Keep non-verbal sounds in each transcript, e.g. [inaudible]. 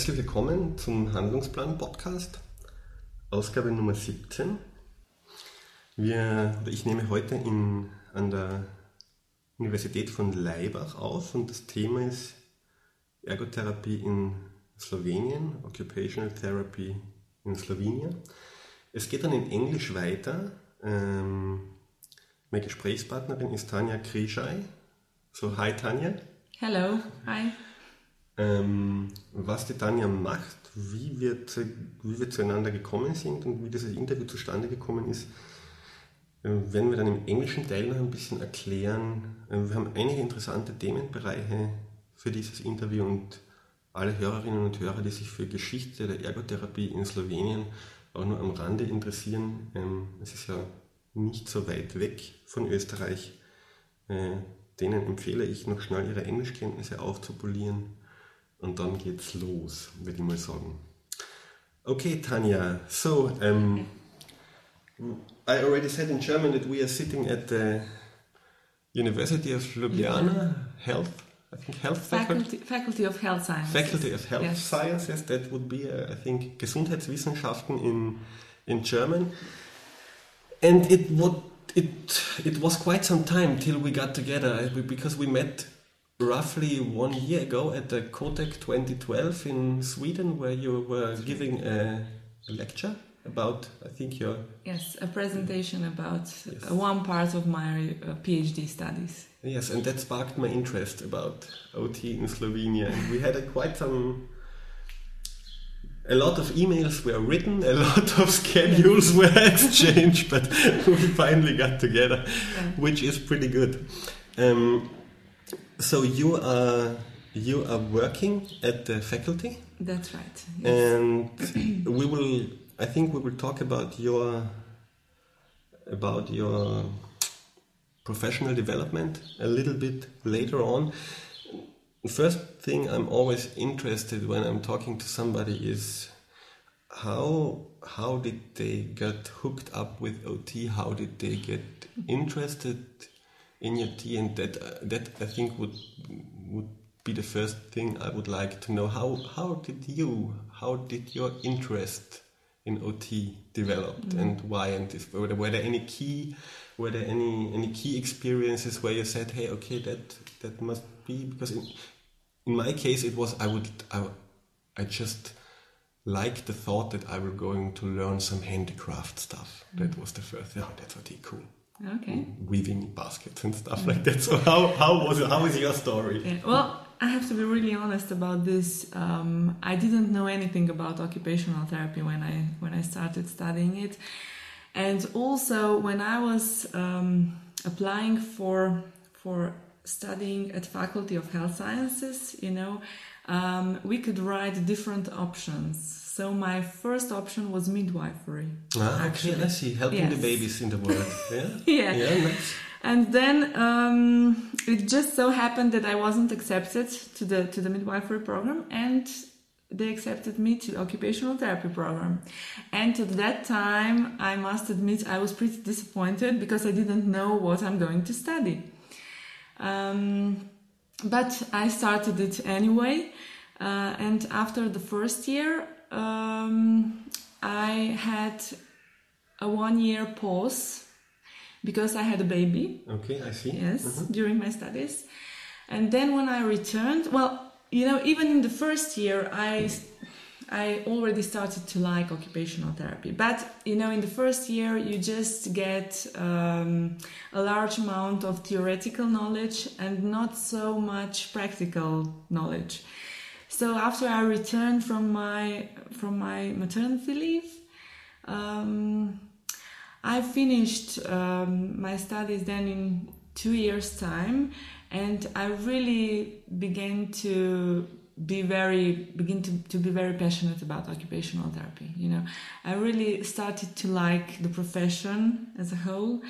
Herzlich willkommen zum Handlungsplan Podcast, Ausgabe Nummer 17. Wir, ich nehme heute in, an der Universität von Laibach auf und das Thema ist Ergotherapie in Slowenien, Occupational Therapy in Slowenien. Es geht dann in Englisch weiter. Ähm, meine Gesprächspartnerin ist Tanja Krischai. So, hi Tanja. Hello, hi. Ähm, was die Tanja macht, wie wir, wie wir zueinander gekommen sind und wie dieses Interview zustande gekommen ist, äh, werden wir dann im englischen Teil noch ein bisschen erklären. Äh, wir haben einige interessante Themenbereiche für dieses Interview und alle Hörerinnen und Hörer, die sich für Geschichte der Ergotherapie in Slowenien auch nur am Rande interessieren. Ähm, es ist ja nicht so weit weg von Österreich. Äh, denen empfehle ich noch schnell ihre Englischkenntnisse aufzupolieren und dann geht's los, würde ich mal sagen. Okay, Tanja, so um, I already said in German that we are sitting at the University of Ljubljana Health, I think Health Faculty, Faculty of Health Sciences. Faculty of Health Yes. Sciences, that would be, uh, I think, Gesundheitswissenschaften in, in German. And it would, it, it was quite some time till we got together because we met roughly one year ago at the Cotec 2012 in Sweden where you were giving a, a lecture about, I think, your Yes, a presentation about uh, one part of my uh, PhD studies. Yes, and that sparked my interest about OT in Slovenia. And we had a quite some. A lot of emails were written, a [laughs] lot of schedules were exchanged, but [laughs] we finally got together, which is pretty good. Um, so you are you are working at the faculty, That's right. Yes. and we will. I think we will talk about your about your professional development a little bit later on. First thing I'm always interested when I'm talking to somebody is how how did they get hooked up with OT? How did they get interested in OT? And that that I think would would be the first thing I would like to know. How how did you how did your interest in OT developed mm-hmm. and why? And if, were, there, were there any key were there any any key experiences where you said, hey, okay, that that must be because in, in my case it was I would I, I just liked the thought that I were going to learn some handicraft stuff. That mm-hmm. was the first thing. Oh, that's what cool. Okay. Weaving baskets and stuff like that. So how how was it? How is your story? Yeah, well, I have to be really honest about this. Um, I didn't know anything about occupational therapy when I when I started studying it, and also when I was um, applying for for studying at Faculty of Health Sciences, you know, um, we could write different options. So my first option was midwifery. Ah, okay, actually. I see. Helping the babies in the [laughs] world. Yeah. Yeah. Yeah. Nice. And then um, it just so happened that I wasn't accepted to the to the midwifery program, and they accepted me to the occupational therapy program. And at that time, I must admit, I was pretty disappointed because I didn't know what I'm going to study. Um, but I started it anyway, uh, and after the first year, um, I had a one year pause because I had a baby. Okay, I see. Yes, Mhm. during my studies. And then when I returned, well, you know, even in the first year, I I already started to like occupational therapy. But you know, in the first year, you just get um, a large amount of theoretical knowledge and not so much practical knowledge. So after I returned from my from my maternity leave. Um, I finished um, my studies then in two years' time, and I really began to be very begin to, to be very passionate about occupational therapy. You know, I really started to like the profession as a whole,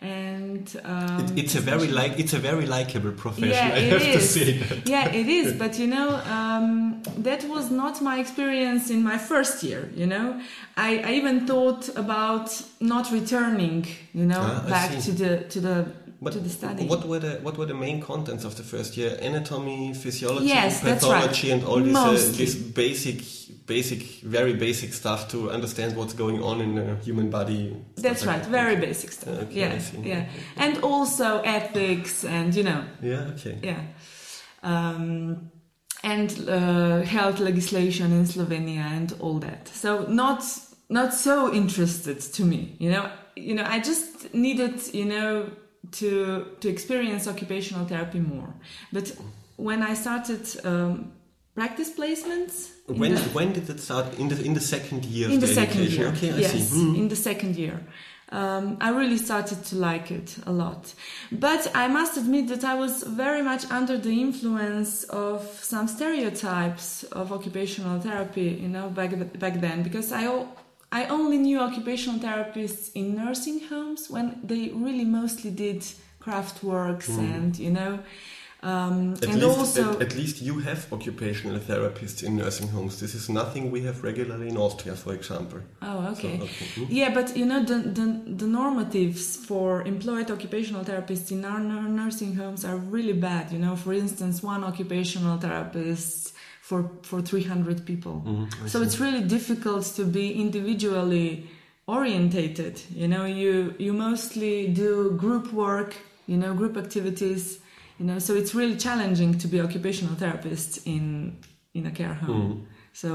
and um, It, it's a very like it's a very likable profession. yeah, I it have to say that. Yeah, it is. [laughs] But you know, um, that was not my experience in my first year. You know, I, I even thought about not returning. You know, Ah, back to the to the But to the study. What were the what were the main contents of the first year? Anatomy, physiology, Yes, that's right. pathology, and all this uh, this basic, basic, very basic stuff to understand what's going on in the human body. That's like right, that. very basic stuff. Okay, yeah, yeah, and also ethics and you know, Yeah. Okay. yeah, um, and uh, health legislation in Slovenia and all that. So not not so interested to me, you know. You know, I just needed, you know, to to experience occupational therapy more. But when I started um, practice placements, When the- when did it start? In the in the second year. in of the the second education? year. Okay, I yes, see. Hmm. in the second year. Um, I really started to like it a lot. But I must admit that I was very much under the influence of some stereotypes of occupational therapy, you know, back, back then, because I, I only knew occupational therapists in nursing homes when they really mostly did craft works and, you know, um. At and least, also. at, at least you have occupational therapists in nursing homes. This is nothing we have regularly in Austria, for example. Oh, okay. So, okay. Hmm. Yeah, but you know the, the the normatives for employed occupational therapists in our nursing homes are really bad. You know, for instance, one occupational therapist for for 300 people. Mm-hmm. so it's really difficult to be individually orientated. You know, you you mostly do group work. You know, group activities. You know, so it's really challenging to be occupational therapist in in a care home. So.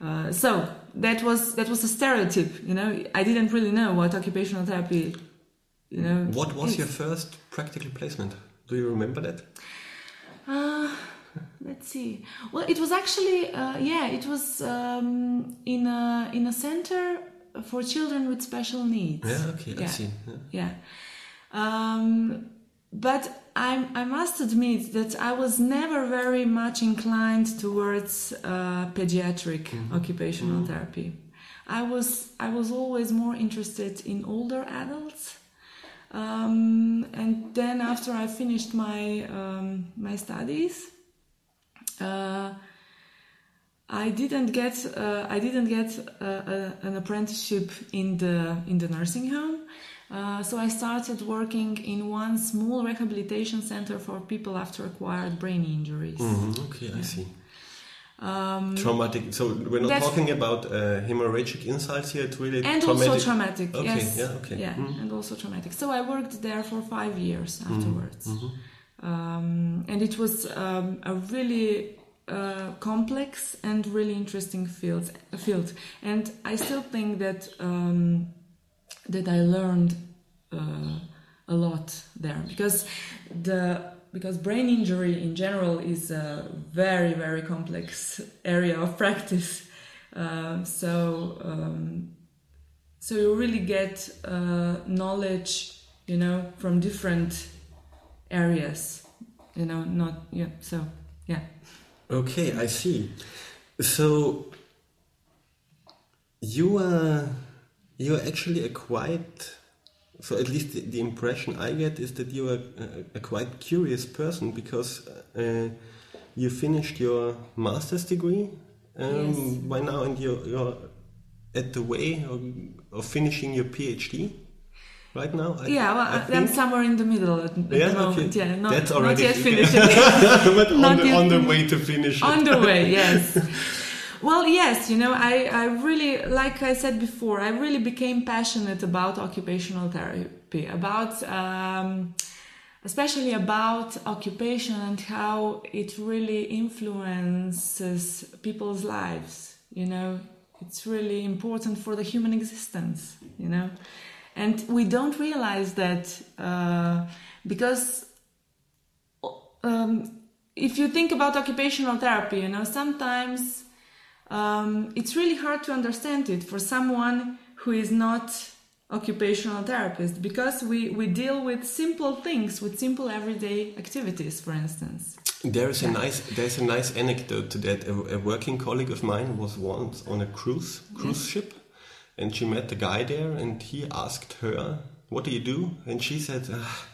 Uh, so that was that was a stereotype, you know. I didn't really know what occupational therapy, you know. What was is. your first practical placement? Do you remember that? Uh, let's see. Well, it was actually uh, yeah, it was um, in a in a center for children with special needs. Yeah, okay, I Yeah. see. Yeah. Yeah. Um, but I, I must admit that I was never very much inclined towards uh, pediatric occupational therapy. I was I was always more interested in older adults. Um, and then after I finished my um, my studies, uh, I didn't get uh, I didn't get uh, an apprenticeship in the in the nursing home. Uh, so I started working in one small rehabilitation center for people after acquired brain injuries. Mhm, Okay, I see. Um, Traumatic. So we're not talking about uh, hemorrhagic insults here. It's really and traumatic. also traumatic. Okay, yes. yeah, okay. Yeah, Mhm. and also traumatic. So I worked there for five years Mm-hmm. Um, and it was um, a really uh, complex and really interesting field. Field, and I still think that um, that I learned uh, a lot there because the because brain injury in general is a very very complex area of practice. Uh, so um, so you really get uh, knowledge, you know, from different areas. You know, not yeah. So yeah. Okay, I see. So you are you are actually a quite so at least the, the impression I get is that you are a, a quite curious person because uh, you finished your master's degree um, Yes. by now and you're, you're at the way of, of finishing your PhD right now. I, Yeah, well, I I'm somewhere in the middle at, at Yeah, the moment. okay. Yeah, not, That's not yet [laughs] finished. but on the, on the way to finish it. on the way [laughs] yes well yes you know I, I really like i said before i really became passionate about occupational therapy about um, especially about occupation and how it really influences people's lives you know it's really important for the human existence you know and we don't realize that uh, because um, if you think about occupational therapy, you know, sometimes um, it's really hard to understand it for someone who is not occupational therapist because we, we deal with simple things, with simple everyday activities, for instance. There is a nice there's a nice anecdote to that. A, a working colleague of mine was once on a cruise cruise ship, and she met the guy there, and he asked her, "What do you do?" And she said, ah,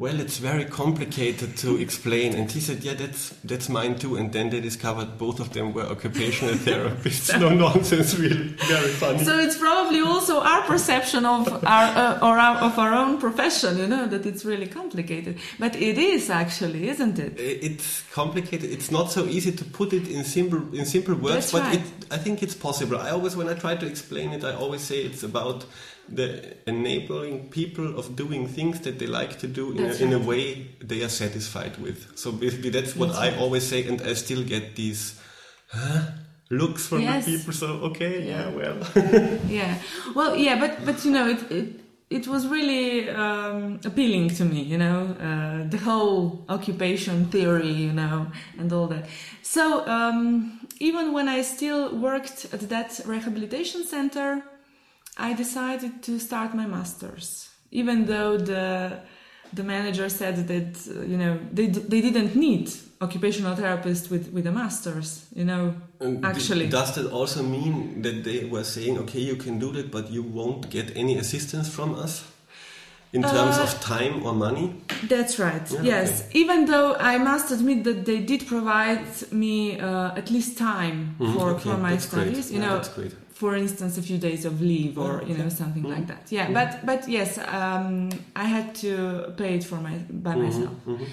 well, it's very complicated to explain. And he said, yeah, that's that's mine too. And then they discovered both of them were occupational [laughs] therapists. [laughs] no nonsense, really, very funny. So it's probably also our perception of our uh, or our, of our own profession, you know, that it's really complicated. But it is actually, isn't it? It's complicated. It's not so easy to put it in simple in simple words, That's but right. it, I think it's possible. I always, when I try to explain it, I always say it's about the enabling people of doing things that they like to do in, a, That's in a way they are satisfied with. So basically, that's what That's I right. always say, and I still get these huh? looks from Yes. the people. So okay, yeah, Yeah. well, [laughs] Yeah. Well, yeah, but but you know, it it, it was really um, appealing to me, you know, uh, the whole occupation theory, you know, and all that. So um, even when I still worked at that rehabilitation center, I decided to start my masters, even though the the manager said that uh, you know they d- they didn't need occupational therapists with with a masters, you know. And Actually. does that also mean that they were saying, okay, you can do that, but you won't get any assistance from us in terms Uh, of time or money? That's right. Yeah, yes. Even though I must admit that they did provide me uh, at least time Mhm, for, okay, for my that's great. studies. You Yeah, know, that's great. For instance, a few days of leave or Oh, you know something Mhm. like that. Yeah. Mhm. But but yes, um, I had to pay it for my by Mhm, myself. mhm.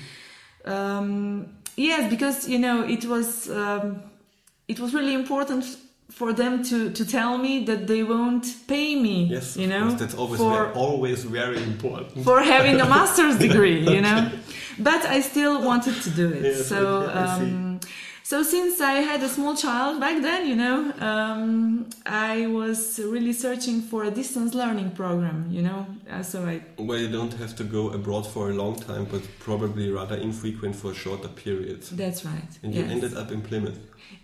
Um, yes, because you know it was um, it was really important for them to to tell me that they won't pay me. Yes, you know, that's always for very, always very important. for having a master's [laughs] degree, you know. But I still wanted to do it. Yes, so, I- um, so since I had a small child back then, you know, um, I was really searching for a distance learning program, you know. Uh, so I, Where you don't have to go abroad for a long time, but probably rather infrequent for a shorter periods. that's right. And you ended up in Plymouth.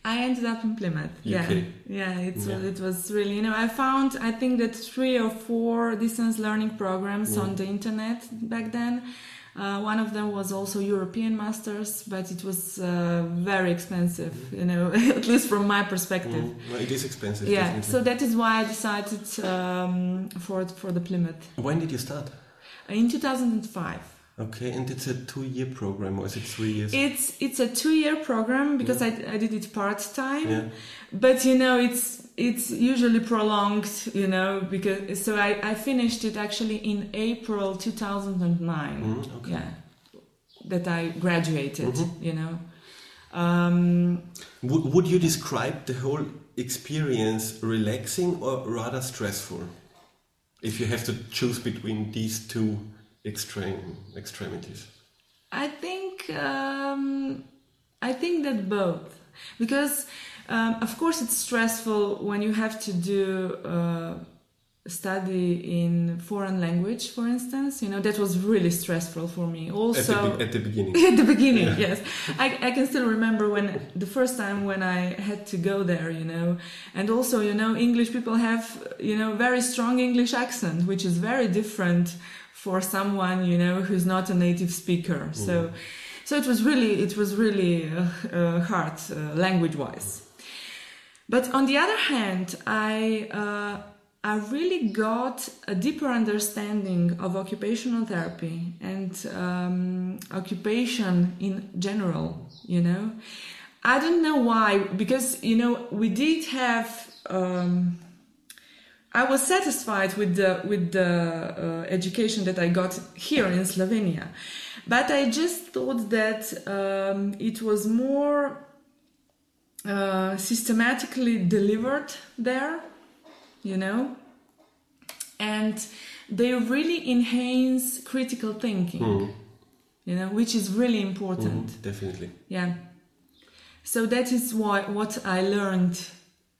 I ended up in Plymouth. Yeah, yeah. It's Yeah. it was really you know I found I think that three or four distance learning programs Yeah. on the internet back then. Uh, one of them was also European masters, but it was uh, very expensive, you know, [laughs] at least from my perspective. Mm, well, it is expensive. Yeah, definitely. so that is why I decided um, for for the Plymouth when did you start? in 2005. Okay, and it's a two-year program, or is it three years? It's it's a two year program because I, I did it part time. yeah. but you know it's it's usually prolonged you know because so i, I finished it actually in april 2009 Mhm, okay. yeah that i graduated Mhm. you know um, Would, would you describe the whole experience relaxing or rather stressful? If you have to choose between these two extreme extremities. i think um, i think that both. Because um, of course it's stressful when you have to do uh, study in foreign language for instance. You know that was really stressful for me At also. the, be- at the beginning. [laughs] at the beginning yes. I, I can still remember when the first time when i had to go there you know. And also you know english people have you know very strong english accent which is very different for someone you know who's not a native speaker so so it was really it was really uh, uh, hard uh, language wise but on the other hand i uh, I really got a deeper understanding of occupational therapy and um, occupation in general, you know. I don't know why, because, you know, we did have. Um, I was satisfied with the with the uh, education that I got here in Slovenia, but I just thought that um, it was more uh, systematically delivered there you know? And they really enhance critical thinking Mhm, you know which is really important. Mhm, definitely. yeah. So that is why what i learned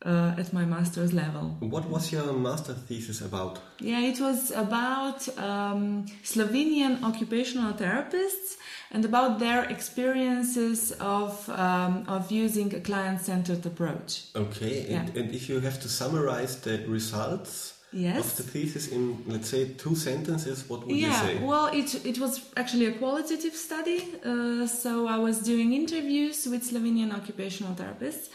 uh, at my master's level What was your master thesis about? yeah it was about um, slovenian occupational therapists and about their experiences of um, of using a client-centered approach Okay, and, and if you have to summarize the results yes of the thesis in, let's say, two sentences, what would you yeah say? well it, it was actually a qualitative study uh, so i was doing interviews with slovenian occupational therapists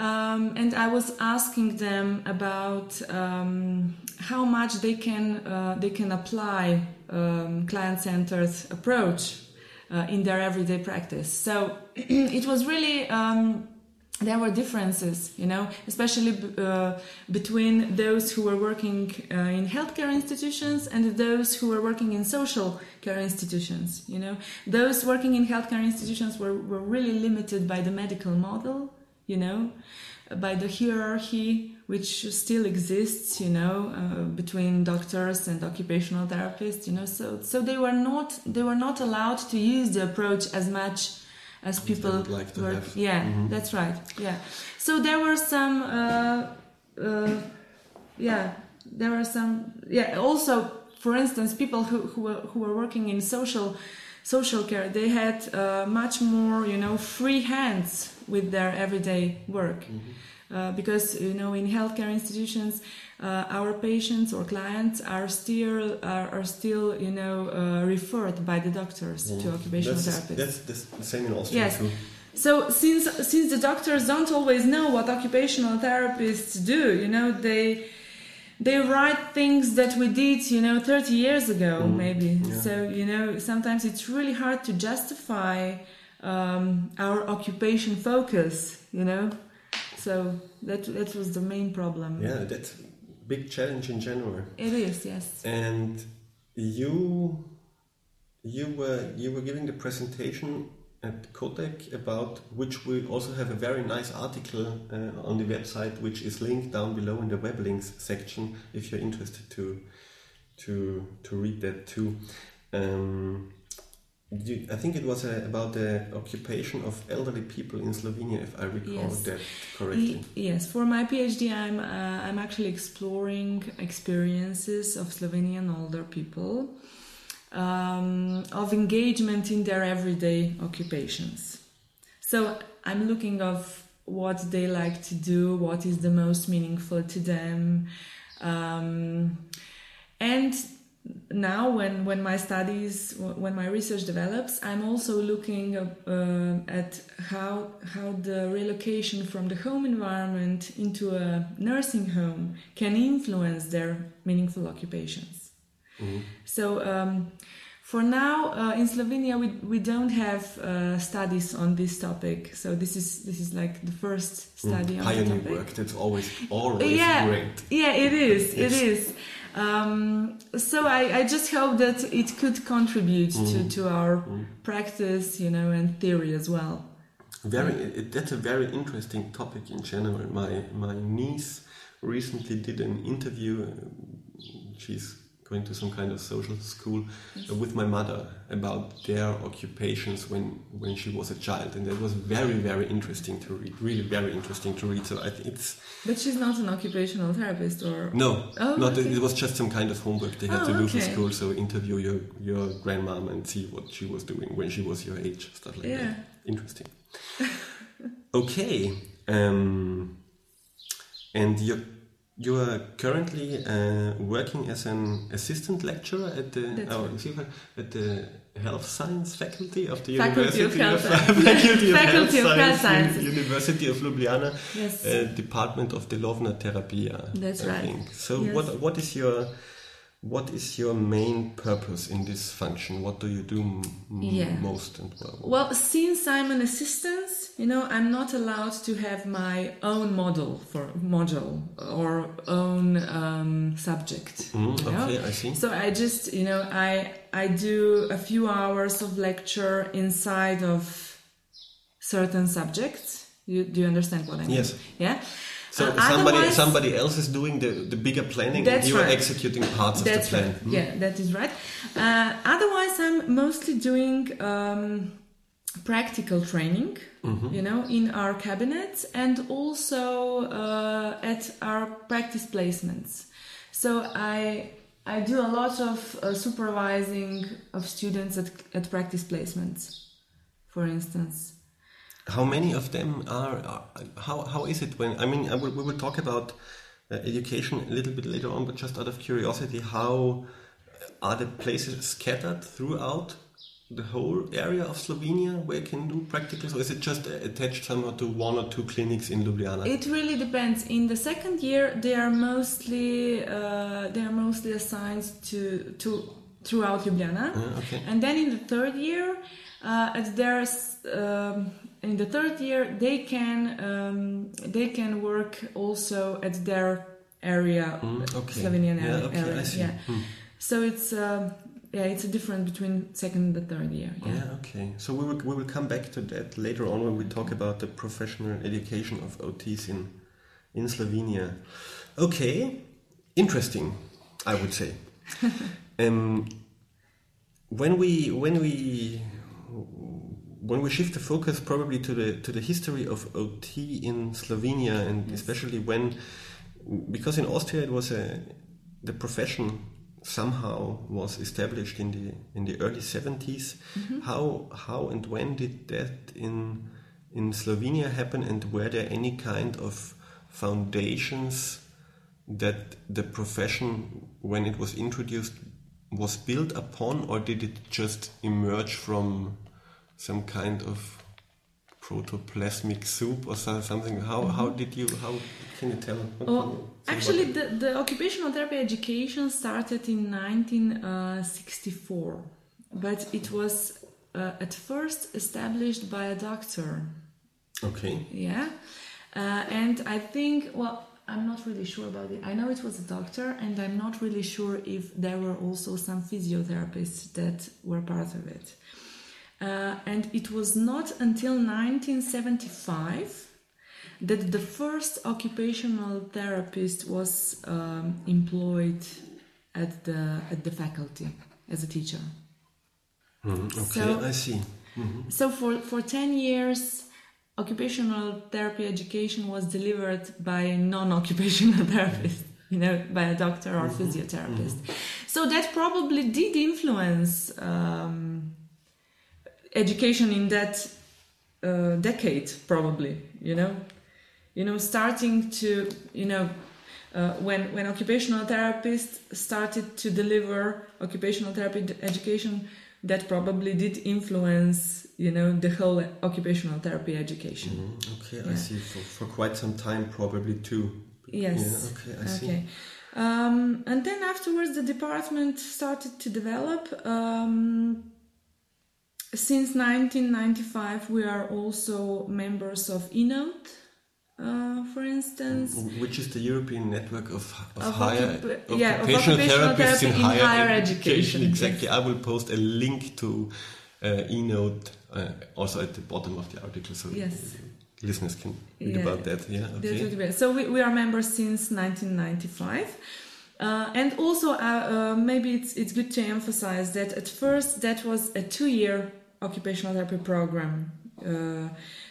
Um, and I was asking them about um, how much they can uh, they can apply um, client-centered approach uh, in their everyday practice. So [clears throat] it was really um, there were differences, you know, especially uh, between those who were working uh, in healthcare institutions and those who were working in social care institutions. You know, those working in healthcare institutions were, were really limited by the medical model, you know, by the hierarchy which still exists, you know, uh, between doctors and occupational therapists. You know, so so they were not they were not allowed to use the approach as much as people like were. have. Yeah, mm-hmm. that's right. Yeah, so there were some. Uh, uh, yeah, there were some. Yeah, also, for instance, people who who were, who were working in social social care, they had uh, much more, you know, free hands with their everyday work. Mm-hmm. Uh, because you know in healthcare institutions uh, our patients or clients are still are, are still you know uh, referred by the doctors to occupational that's, therapists that's the same in Austria yes. too so since since the doctors don't always know what occupational therapists do you know they they write things that we did you know 30 years ago Mm. maybe Yeah. so you know sometimes it's really hard to justify um, our occupation focus you know? So that that was the main problem. Yeah that's big challenge in general it is yes. And you you were you were giving the presentation at COTEC about which we also have a very nice article uh, on the website which is linked down below in the web links section if you're interested to to to read that too. Um, I think it was uh, about the occupation of elderly people in Slovenia, if I recall Yes. that correctly. Yes, for my PhD, I'm uh, I'm actually exploring experiences of Slovenian older people um, of engagement in their everyday occupations. So I'm looking of what they like to do, what is the most meaningful to them, um, and now when when my studies when my research develops i'm also looking uh, at how how the relocation from the home environment into a nursing home can influence their meaningful occupations Mhm. so um, for now uh, in slovenia we, we don't have uh, studies on this topic so this is this is like the first study on the Pioneer topic work, that's always always yeah, great. Yeah, it is. It Yes. is. Um, so I, I just hope that it could contribute Mm-hmm. to, to our practice, you know, and theory as well. Very, it, that's a very interesting topic in general. My my niece recently did an interview. She's going to some kind of social school uh, with my mother about their occupations when when she was a child, and that was very very interesting to read. Really very interesting to read. So I think it's But she's not an occupational therapist, or no, Oh, not okay. it was just some kind of homework they had Oh, to do for school. So interview your your grandmom and see what she was doing when she was your age, stuff like Yeah. that. Interesting. [laughs] okay, um, and you're you are currently uh, working as an assistant lecturer at the oh, right. at the health science faculty of the Faculty of University [laughs] Health faculty of Faculty health of Health Sciences. University of Ljubljana yes, uh, Department of Delovna Terapija. That's I right. Think. So Yes. what what is your what is your main purpose in this function? What do you do m- Yeah. most and well? Well, since I'm an assistant, you know, I'm not allowed to have my own model for module or own um, subject. Mm, you know? okay, I see. So I just, you know, I I do a few hours of lecture inside of certain subjects. You, do you understand what I mean? Yes. Yeah. So somebody somebody else is doing the, the bigger planning and you are right. executing parts of That's the plan. right. Mm. Yeah, that is right. Uh, otherwise, I'm mostly doing um, practical training, Mm-hmm. you know, in our cabinets and also uh, at our practice placements. So I I do a lot of uh, supervising of students at, at practice placements, for instance. How many of them are, are how how is it when I mean I will, we will talk about uh, education a little bit later on, but just out of curiosity, how are the places scattered throughout the whole area of Slovenia where you can do practicals, or is it just attached somehow to one or two clinics in Ljubljana? It really depends. In the second year, they are mostly uh, they are mostly assigned to to throughout Ljubljana, Uh, okay. and then in the third year, uh, at there's um, in the third year they can um, they can work also at their area, Mm, okay. Slovenian Yeah, area. okay, area. Yeah. Mm. So it's um, yeah, it's a difference between second and the third year. Yeah. Yeah, okay. So we will, we will come back to that later on when we talk about the professional education of OTs in, in Slovenia. Okay, interesting, I would say. [laughs] um, when we when we when we shift the focus probably to the to the history of OT in Slovenia and especially when because in Austria it was a the profession somehow was established in the in the early 70s mm-hmm. how how and when did that in in Slovenia happen and were there any kind of foundations that the profession when it was introduced was built upon or did it just emerge from some kind of protoplasmic soup or something how how did you how can you tell what can Well, you say Oh, actually, the, the occupational therapy education started in 1964, but it was uh, at first established by a doctor. okay Yeah, uh, and I think, well, I'm not really sure about it. I know it was a doctor, and I'm not really sure if there were also some physiotherapists that were part of it. Uh, and it was not until 1975 that the first occupational therapist was um, employed at the at the faculty as a teacher. Mhm, okay So- i see Mhm. So for, for 10 years, occupational therapy education was delivered by a non-occupational [laughs] therapist, you know, by a doctor or physiotherapist. So that probably did influence um, education in that uh, decade, probably, you know, you know, starting to, you know, uh, when when occupational therapists started to deliver occupational therapy education, that probably did influence, you know, the whole occupational therapy education. Mhm, okay i see for, for quite some time probably too Yes. yeah okay i see Okay. Um, and then afterwards, the department started to develop. Um, since 1995, we are also members of ENOTHE, uh, for instance. Which is the European network of, of, Of higher occupa- yeah, of occupational occupational therapists in, therapy in higher, higher education. education, Exactly. I will post a link to uh, ENOTHE uh, also at the bottom of the article, so Yes. listeners can read Yeah. about that. Yeah. Okay. So we, we are members since 1995. Uh, and also, uh, uh, maybe it's, it's good to emphasize that at first that was a two year occupational therapy program. Uh,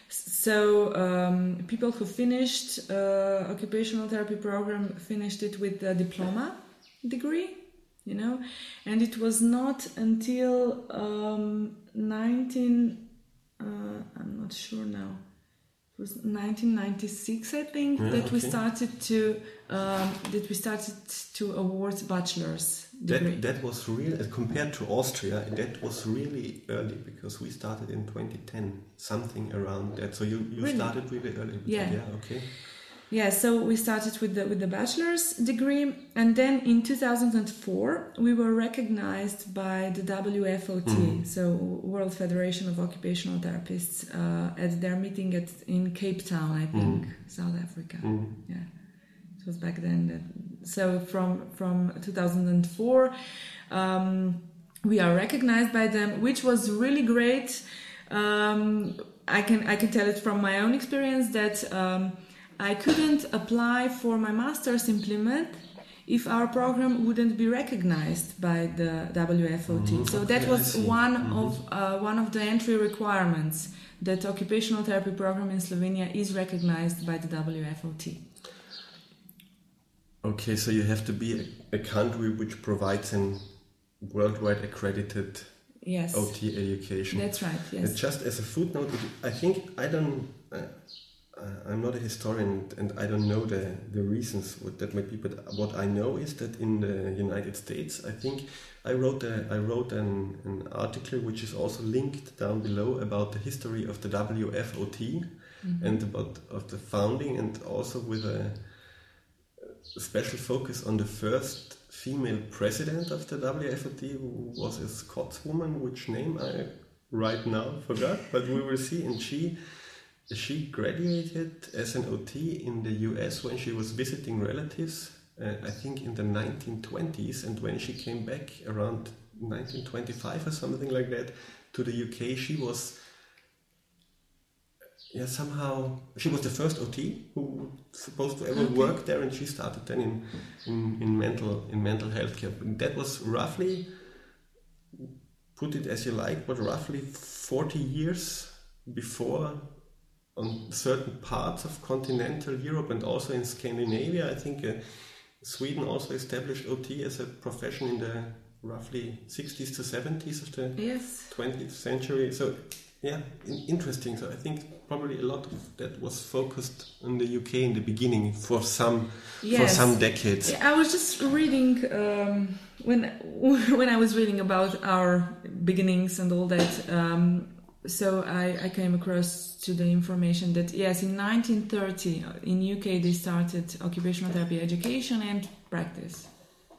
so um, people who finished uh, occupational therapy program finished it with a diploma degree, you know, and it was not until um, 19, uh, I'm not sure now, it was 1996 I think Yeah, that we started to um, that we started to award bachelor's degree. That, that was real uh, compared to Austria. That was really early because we started in 2010, something around that. So you, you Really? started really early. with Yeah. that, Yeah. Okay. Yeah, so we started with the with the bachelor's degree, and then in 2004 we were recognized by the WFOT, so World Federation of Occupational Therapists, uh, at their meeting at in Cape Town, I think, South Africa. Yeah, it was back then. That, so from from 2004, um, we are recognized by them, which was really great. Um, I can I can tell it from my own experience that. Um, I couldn't apply for my master's in Plymouth if our program wouldn't be recognized by the WFOT. so that was one of uh, one of the entry requirements that occupational therapy program in Slovenia is recognized by the WFOT. Okay, so you have to be a, a country which provides an worldwide accredited Yes, OT education. that's right. And Yes, just as a footnote, I think I don't. Uh, uh, I'm not a historian and I don't know the, the reasons what that might be, but what I know is that in the United States, I think I wrote a, I wrote an, an article which is also linked down below about the history of the WFOT Mm-hmm. and about of the founding and also with a, a special focus on the first female president of the WFOT who was a Scotswoman, which name I right now forgot, but we will see. And she she graduated as an OT in the US when she was visiting relatives, uh, I think in the 1920s, and when she came back around 1925 or something like that to the UK, she was yeah somehow she was the first OT who was supposed to ever Okay. work there, and she started then in, in, in mental in mental health care. That was roughly put it as you like, but roughly 40 years before on certain parts of continental Europe and also in Scandinavia. I think uh, Sweden also established OT as a profession in the roughly 60s to 70s of the Yes. 20th century. So, yeah, in- interesting. So, I think probably a lot of that was focused on the UK in the beginning for some for some decades. I was just reading um, when [laughs] when I was reading about our beginnings and all that. Um, so I, I came across to the information that yes, in 1930 in UK they started occupational therapy education and practice.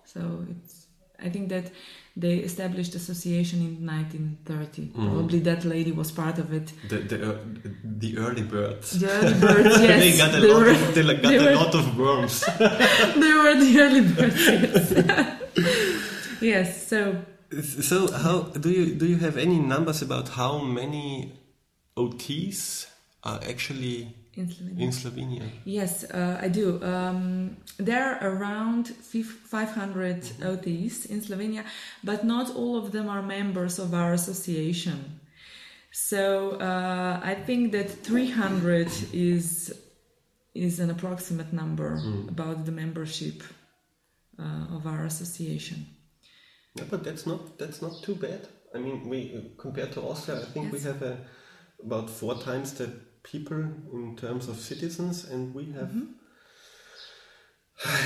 So it's I think that they established association in 1930. Probably that lady was part of it. The the, uh, the early birds. The early birds, [laughs] yes, they got a they lot. were- of, they got they a were- lot of worms. [laughs] [laughs] they were the early birds. Yes. yes. So So how do you do you have any numbers about how many OTs are actually in Slovenia. in Slovenia? Yes, uh, I do. Um, there are around fif- 500 OTs in Slovenia, but not all of them are members of our association. So uh, I think that 300 is is an approximate number about the membership uh, of our association. Yeah, but that's not that's not too bad. I mean, we compared to Austria, I think we have a, about four times the people in terms of citizens, and we have.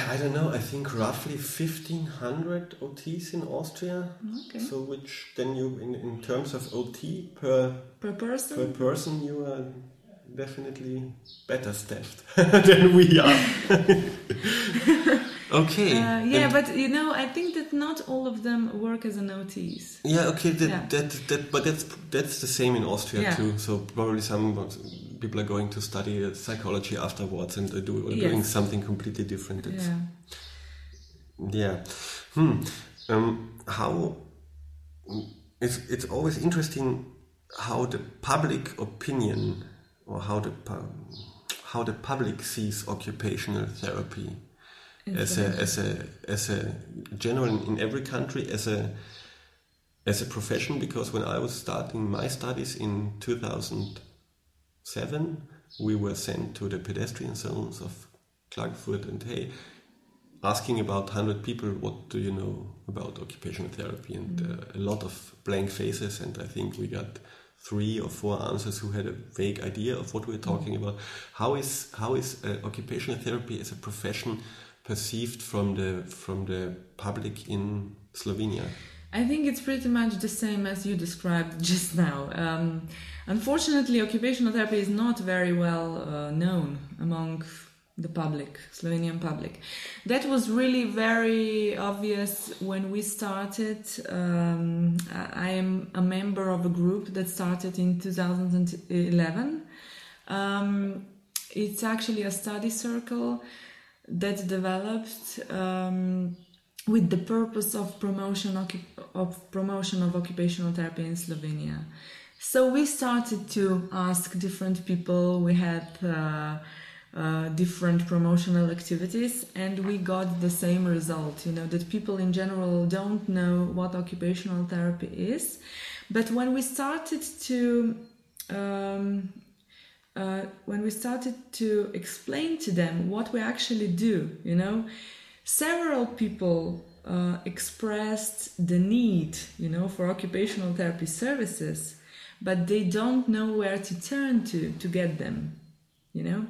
I don't know. I think roughly fifteen hundred OTs in Austria. Okay. So, which then you, in, in terms of OT per Per person, per person? person, you are definitely better staffed [laughs] than we are. [laughs] [laughs] okay. Uh, yeah, and- but you know, I think that not all of them work as an OTs. Yeah, okay, that, Yeah. that that but that's that's the same in Austria Yeah. too. So probably some people are going to study psychology afterwards and they do doing something completely different. It's, Yeah. yeah. Hmm. Um, how it's it's always interesting how the public opinion or how the how the public sees occupational therapy as a as a as a general in every country as a as a profession because when I was starting my studies in 2007 we were sent to the pedestrian zones of Klagenfurt and hey asking about 100 people what do you know about occupational therapy? And uh, a lot of blank faces and I think we got three or four answers who had a vague idea of what we're talking about. How is how is uh, occupational therapy as a profession perceived from the from the public in Slovenia I think it's pretty much the same as you described [laughs] just now. Um, unfortunately, occupational therapy is not very well uh, known among the public, Slovenian public. That was really very obvious when we started. Um, I am a member of a group that started in 2011. Um, it's actually a study circle that developed um, with the purpose of promotion of promotion of occupational therapy in Slovenia. So we started to ask different people. We had uh, uh, different promotional activities, and we got the same result. You know that people in general don't know what occupational therapy is, but when we started to um, uh, when we started to explain to them what we actually do, you know, several people uh, expressed the need, you know, for occupational therapy services, but they don't know where to turn to to get them. you know.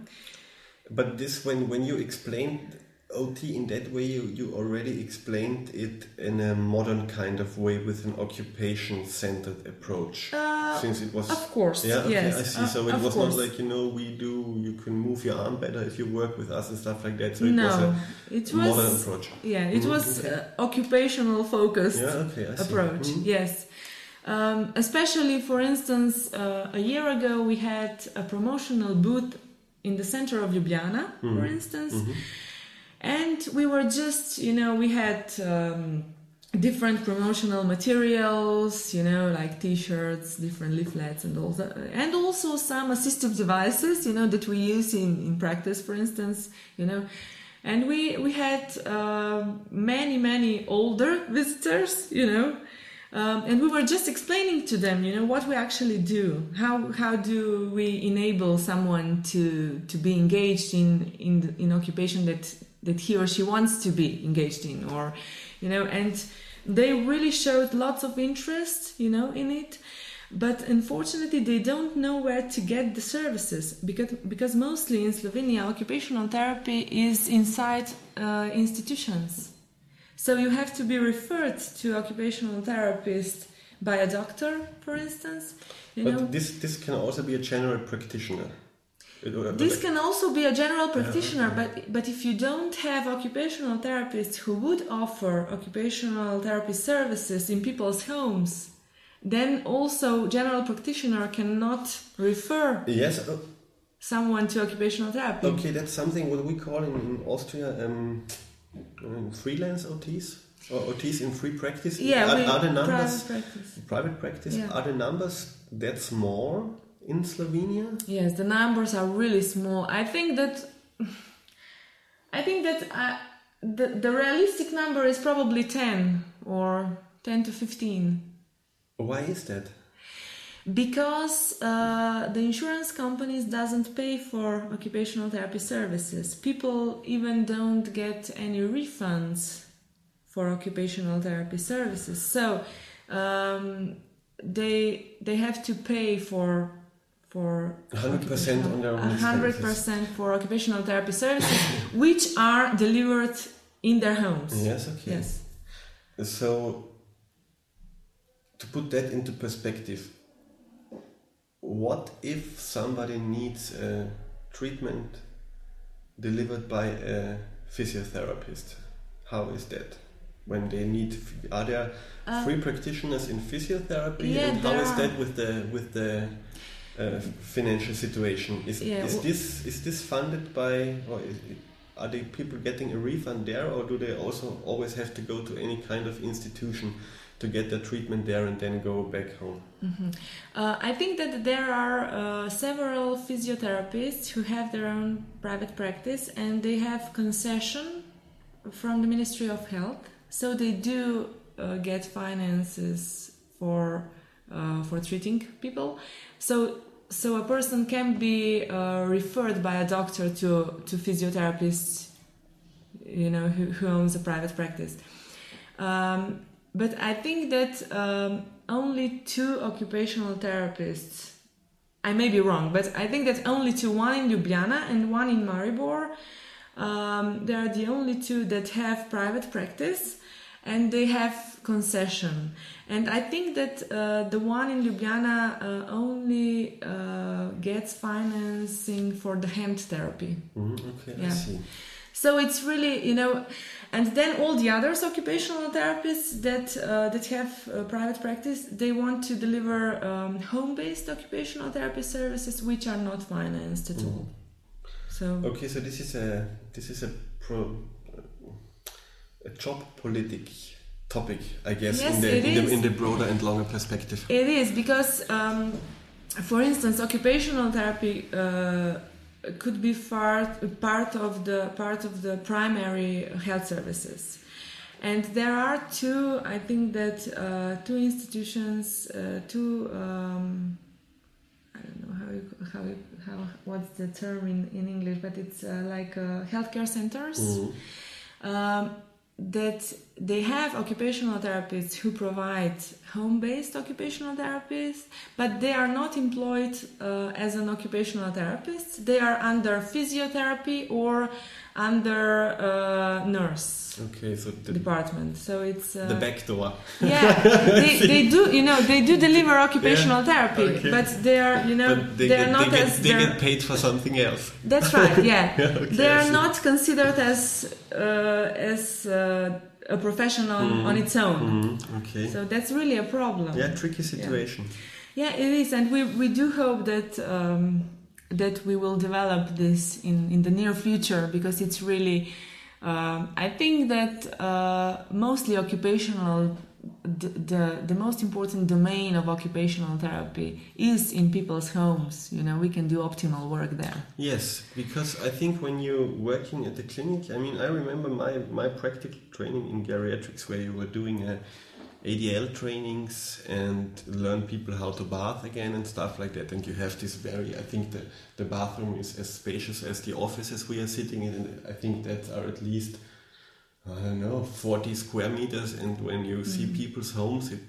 But this, when when you explained OT in that way, you, you already explained it in a modern kind of way with an occupation-centered approach. Uh, Since it was, Of course, yeah, okay, yes. I see. uh, so it was course. not like you know we do. You can move your arm better if you work with us and stuff like that. So it was a it modern approach. yeah, it Mhm, was okay. uh, occupational focused. Yeah, okay, approach. Mhm. Yes. Um, especially, for instance, uh, a year ago we had a promotional booth in the center of Ljubljana, for Mhm. instance. And we were just, you know, we had um, different promotional materials, you know, like T-shirts, different leaflets, and all that, and also some assistive devices, you know, that we use in in practice, for instance, you know. And we we had um many many older visitors, you know, um, and we were just explaining to them, you know, what we actually do. How how do we enable someone to to be engaged in in in occupation that that he or she wants to be engaged in, or you know, and they really showed lots of interest, you know, in it. But unfortunately, they don't know where to get the services because because mostly in Slovenia, occupational therapy is inside uh, institutions. So you have to be referred to occupational therapist by a doctor, for instance. You But know, this this can also be a general practitioner. This can also be a general practitioner, but but if you don't have occupational therapists who would offer occupational therapy services in people's homes, then also general practitioner cannot refer Yes. uh, someone to occupational therapy. Okay, that's something what we call in, in Austria um, um, freelance OTs or OTs in free practice. Yeah, are, are the numbers private practice. private practice? Yeah. Are the numbers that small in Slovenia? Yes, the numbers are really small. I think that I think that uh, the the realistic number is probably ten or ten to fifteen. Why is that? because uh, the insurance companies doesn't pay for occupational therapy services people even don't get any refunds for occupational therapy services so um, they they have to pay for for 100% on their hundred percent for occupational therapy services [laughs] which are delivered in their homes Yes. Okay. yes So, to put that into perspective, what if somebody needs a treatment delivered by a physiotherapist? How is that? When they need, are there Uh, free practitioners in physiotherapy, yeah, and how is that with the with the uh, financial situation? Is, Yeah, is well- this is this funded by, or is, are the people getting a refund there, or do they also always have to go to any kind of institution to get their treatment there and then go back home? Mhm. Uh, I think that there are uh, several physiotherapists who have their own private practice and they have concession from the Ministry of Health, so they do uh, get finances for for treating people. So so a person can be uh, referred by a doctor to to physiotherapists, you know, who, who owns a private practice. Um, but I think that um, only two occupational therapists. I may be wrong, but I think that only two, one in Ljubljana and one in Maribor, um, they are the only two that have private practice and they have concession. And I think that uh, the one in Ljubljana uh, only uh, gets financing for the hand therapy. Mhm, okay, I Yeah. see. So it's really, you know, and then all the others occupational therapists that uh, that have uh, private practice, they want to deliver um, home-based occupational therapy services, which are not financed at all. So Okay, so this is a this is a pro, a job politic topic, I guess, Yes, in the in the, in the broader and longer perspective. it is because, um, for instance, occupational therapy. Uh, could be far, part of the part of the primary health services and there are two i think that uh, two institutions uh, two um, i don't know how you, how you, how what's the term in, in english but it's uh, like uh, healthcare centers Mhm. um, that they have occupational therapists who provide home-based occupational therapies, but they are not employed uh, as an occupational therapist. They are under physiotherapy or under uh, nurse Okay, so the, department. So it's uh, the back door. yeah, [laughs] they, they do you know they do deliver occupational Yeah, therapy, okay. but they are you know But they, are not they, as get, they get paid for something else. that's right. Yeah, [laughs] Yeah, okay, they are not considered as uh, as uh, a professional on its own. Mhm, Okay. So that's really a problem. yeah, tricky situation. Yeah, it is, and we we do hope that um, that we will develop this in in the near future because it's really. Um, I think that uh, mostly occupational, the, the the most important domain of occupational therapy is in people's homes. You know, we can do optimal work there. Yes, because I think when you're working at the clinic, I mean, I remember my, my practical training in geriatrics where you were doing uh, ADL trainings and learn people how to bath again and stuff like that. And you have this very, I think the, the bathroom is as spacious as the offices we are sitting in. And I think that are at least, I don't know, 40 square meters. And when you see people's homes, it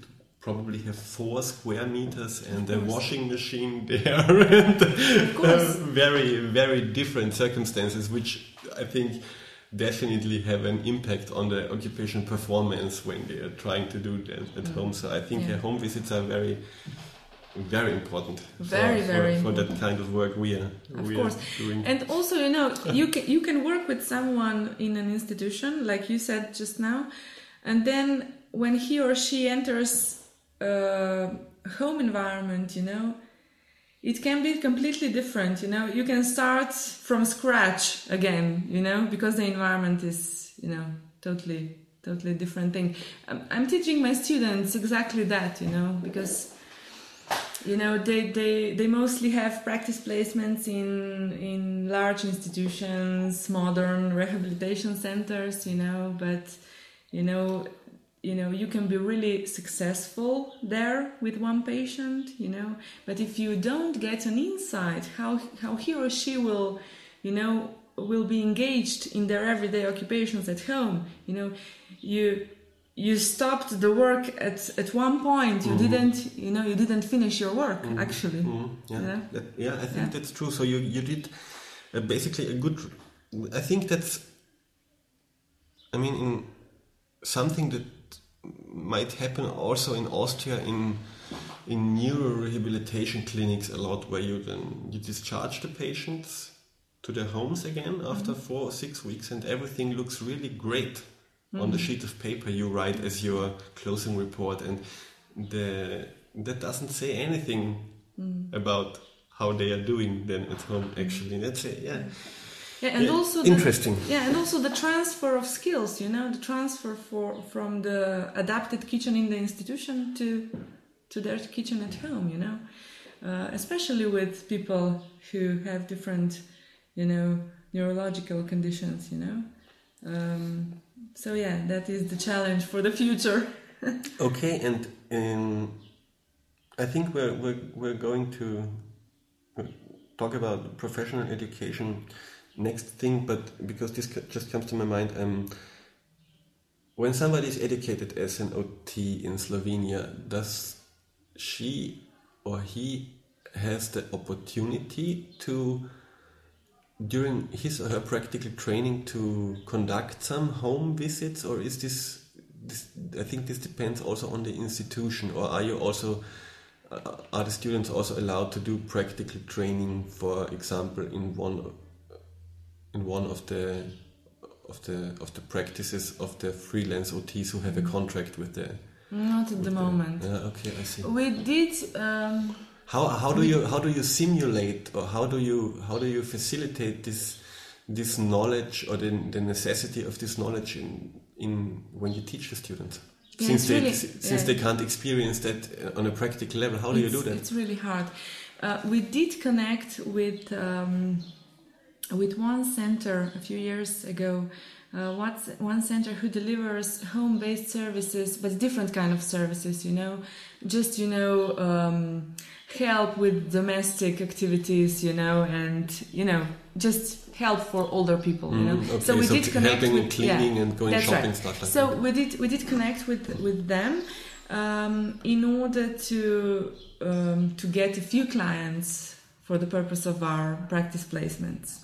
probably have four square meters and a washing machine [laughs] there and course. [laughs] very very different circumstances which i think definitely have an impact on the occupation performance when they are trying to do that at home so i think Mm. Yeah. uh, home visits are very very important Very, for, very for, for that kind of work we are Of we course. are doing And also, you know, you can you can work with someone in an institution, like you said just now, and then when he or she enters a home environment, you know, it can be completely different. You know, you can start from scratch again. You know, because the environment is, you know, totally totally different thing. I'm, I'm teaching my students exactly that. You know, because you know they, they they mostly have practice placements in in large institutions modern rehabilitation centers you know but you know you know you can be really successful there with one patient you know. But if you don't get an insight how how he or she will you know will be engaged in their everyday occupations at home you know you you stopped the work at at one point you didn't you know you didn't finish your work actually. Mhm, yeah, Yeah. that, yeah i think Yeah. that's true. So you you did uh, basically a good i think that's i mean in something that might happen also in austria in in neuro rehabilitation clinics a lot where you then you discharge the patients to their homes again after mm-hmm. four or six weeks and everything looks really great on the mm-hmm. sheet of paper you write as your closing report and the that doesn't say anything mm. about how they are doing then at home actually. That's it yeah, yeah and also the, interesting. Yeah and also the transfer of skills you know the transfer for from the adapted kitchen in the institution to to their kitchen at home you know. Uh, especially with people who have different you know neurological conditions you know. Um, so yeah that is the challenge for the future. [laughs] Okay and um, i think we're, we're we're going to talk about professional education next thing but because this just comes to my mind um, when somebody is educated as an ot in slovenia does she or he has the opportunity to during his or her practical training to conduct some home visits or is this, this i think this depends also on the institution or are you also uh, are the students also allowed to do practical training for example in one in one of the of the of the practices of the freelance OTs who have a contract with the not at the moment. Yeah okay I see. We did um, how how do you how do you simulate or how do you how do you facilitate this this knowledge or the, the necessity of this knowledge in in when you teach the students? Yeah, since they really- since they can't experience that uh, on a practical level how do you do that? It's really hard. Uh, we did connect with um, with one center a few years ago. Uh, what's one center who delivers home-based services, but different kind of services. You know, just you know, um, help with domestic activities. You know, and you know, just help for older people. You know, Mm, okay, so we did connect helping with and cleaning yeah, and going that's shopping right. stuff like so that. we did we did connect with with them um, in order to um, to get a few clients for the purpose of our practice placements.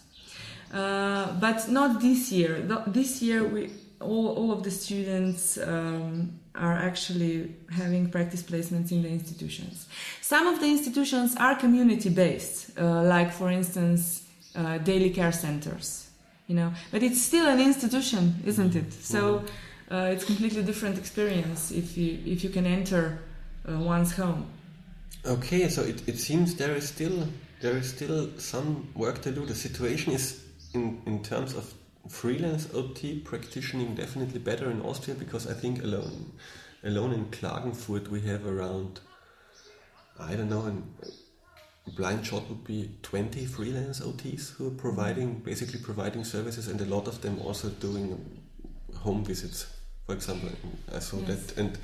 Uh, but not this year. This year, we all, all of the students um, are actually having practice placements in the institutions. Some of the institutions are community based, uh, like for instance, uh, daily care centers. You know, but it's still an institution, isn't it? So uh, it's completely different experience if you if you can enter uh, one's home. Okay, so it, it seems there is still there is still some work to do. The situation is in in terms of freelance OT practicing definitely better in Austria because I think alone alone in Klagenfurt we have around I don't know and blind shot would be 20 freelance OTs who are providing basically providing services and a lot of them also doing home visits for example I saw Yes. that and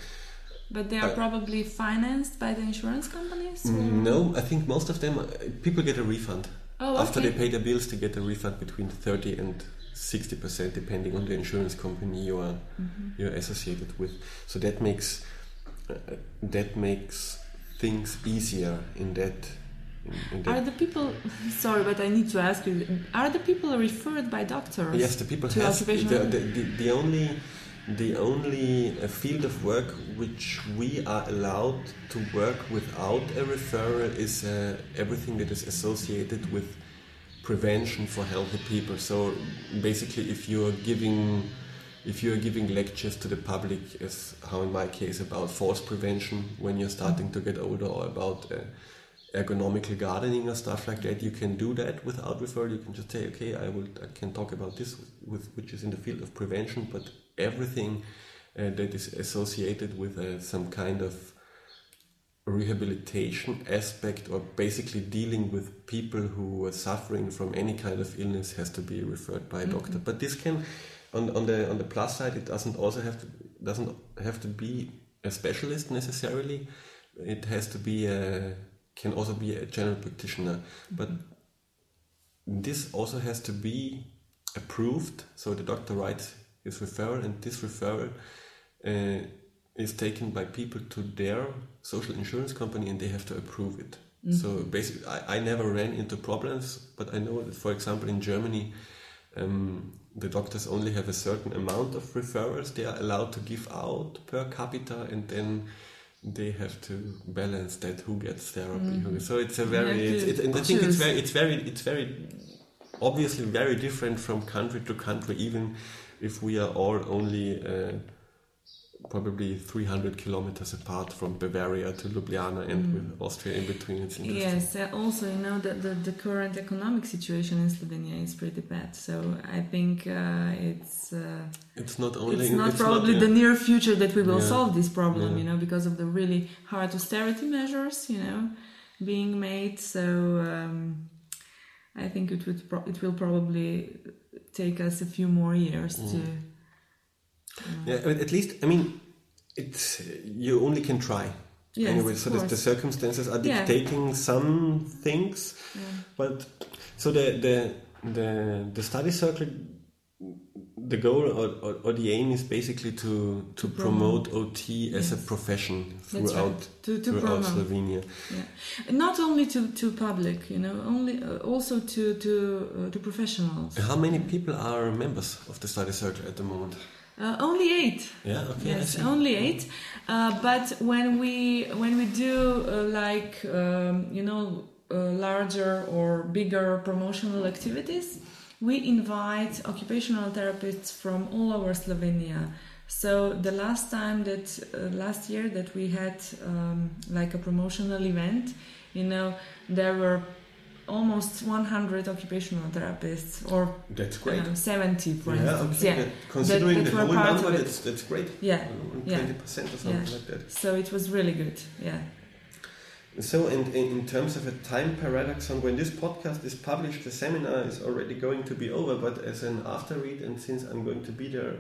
But they are Uh, probably financed by the insurance companies. or- No, I think most of them uh, people get a refund Oh, after okay. they pay their bills. They get a refund between thirty and sixty percent, depending on the insurance company you are Mm-hmm. you're associated with. So that makes uh, that makes things easier in that. In, in that. Are the people [laughs] sorry, but I need to ask you: Are the people referred by doctors? Yes, the people to has the, the, the, the only the only uh, field of work which we are allowed to work without a referral is uh, everything that is associated with prevention for healthy people. So basically, if you are giving if you are giving lectures to the public, as how in my case about force prevention when you're starting to get older, or about uh, ergonomical gardening or stuff like that, you can do that without referral. You can just say, okay, I will, I can talk about this, with, with which is in the field of prevention, but everything uh, that is associated with uh, some kind of rehabilitation aspect or basically dealing with people who are suffering from any kind of illness has to be referred by a doctor. But this can, on, on the on the plus side, it doesn't also have to doesn't have to be a specialist necessarily. It has to be a can also be a general practitioner, but this also has to be approved. So the doctor writes his referral, and this referral uh, is taken by people to their social insurance company, and they have to approve it. So basically, I, I never ran into problems, but I know that, for example, in Germany, um, the doctors only have a certain amount of referrals they are allowed to give out per capita, and then they have to balance that who gets therapy. who- So it's a very, it's, it, and I think it's very, it's very, it's very obviously very different from country to country, even if we are all only uh, probably 300 kilometers apart from Bavaria to Ljubljana and with Austria in between. It's. Yes, uh, also you know that the, the current economic situation in Slovenia is pretty bad. So I think uh, it's uh, It's not only it's not probably yeah. the near future that we will Yeah. solve this problem. Yeah. You know, because of the really hard austerity measures. You know, being made. So um, I think it would pro- it will probably take us a few more years to. Mm. Yeah, but at least I mean, it's you only can try. Yes, anyway, so the, the circumstances are Yeah. dictating some things, Yeah. but so the the the the study circle, the goal or, or, or the aim is basically to to, promote, OT as a profession throughout right. To, to throughout promote. Slovenia. Yeah. Not only to, to public, you know, only uh, also to to uh, to professionals. How many people are members of the study circle at the moment? Uh, only eight. Yeah, okay, I yes, see. only eight. Uh, but when we when we do uh, like um, you know uh, larger or bigger promotional activities, we invite occupational therapists from all over Slovenia. So the last time that uh, last year that we had um, like a promotional event, you know, there were almost 100 occupational therapists or That's great. uh, 70 for yeah, instance. okay. Yeah. that- considering that the whole number, that's that's great. Yeah. Yeah. Twenty percent or something Yeah. like that. So it was really good. Yeah. So, in, terms of a time paradoxon, when this podcast is published, the seminar is already going to be over. But as an after read, and since I'm going to be there,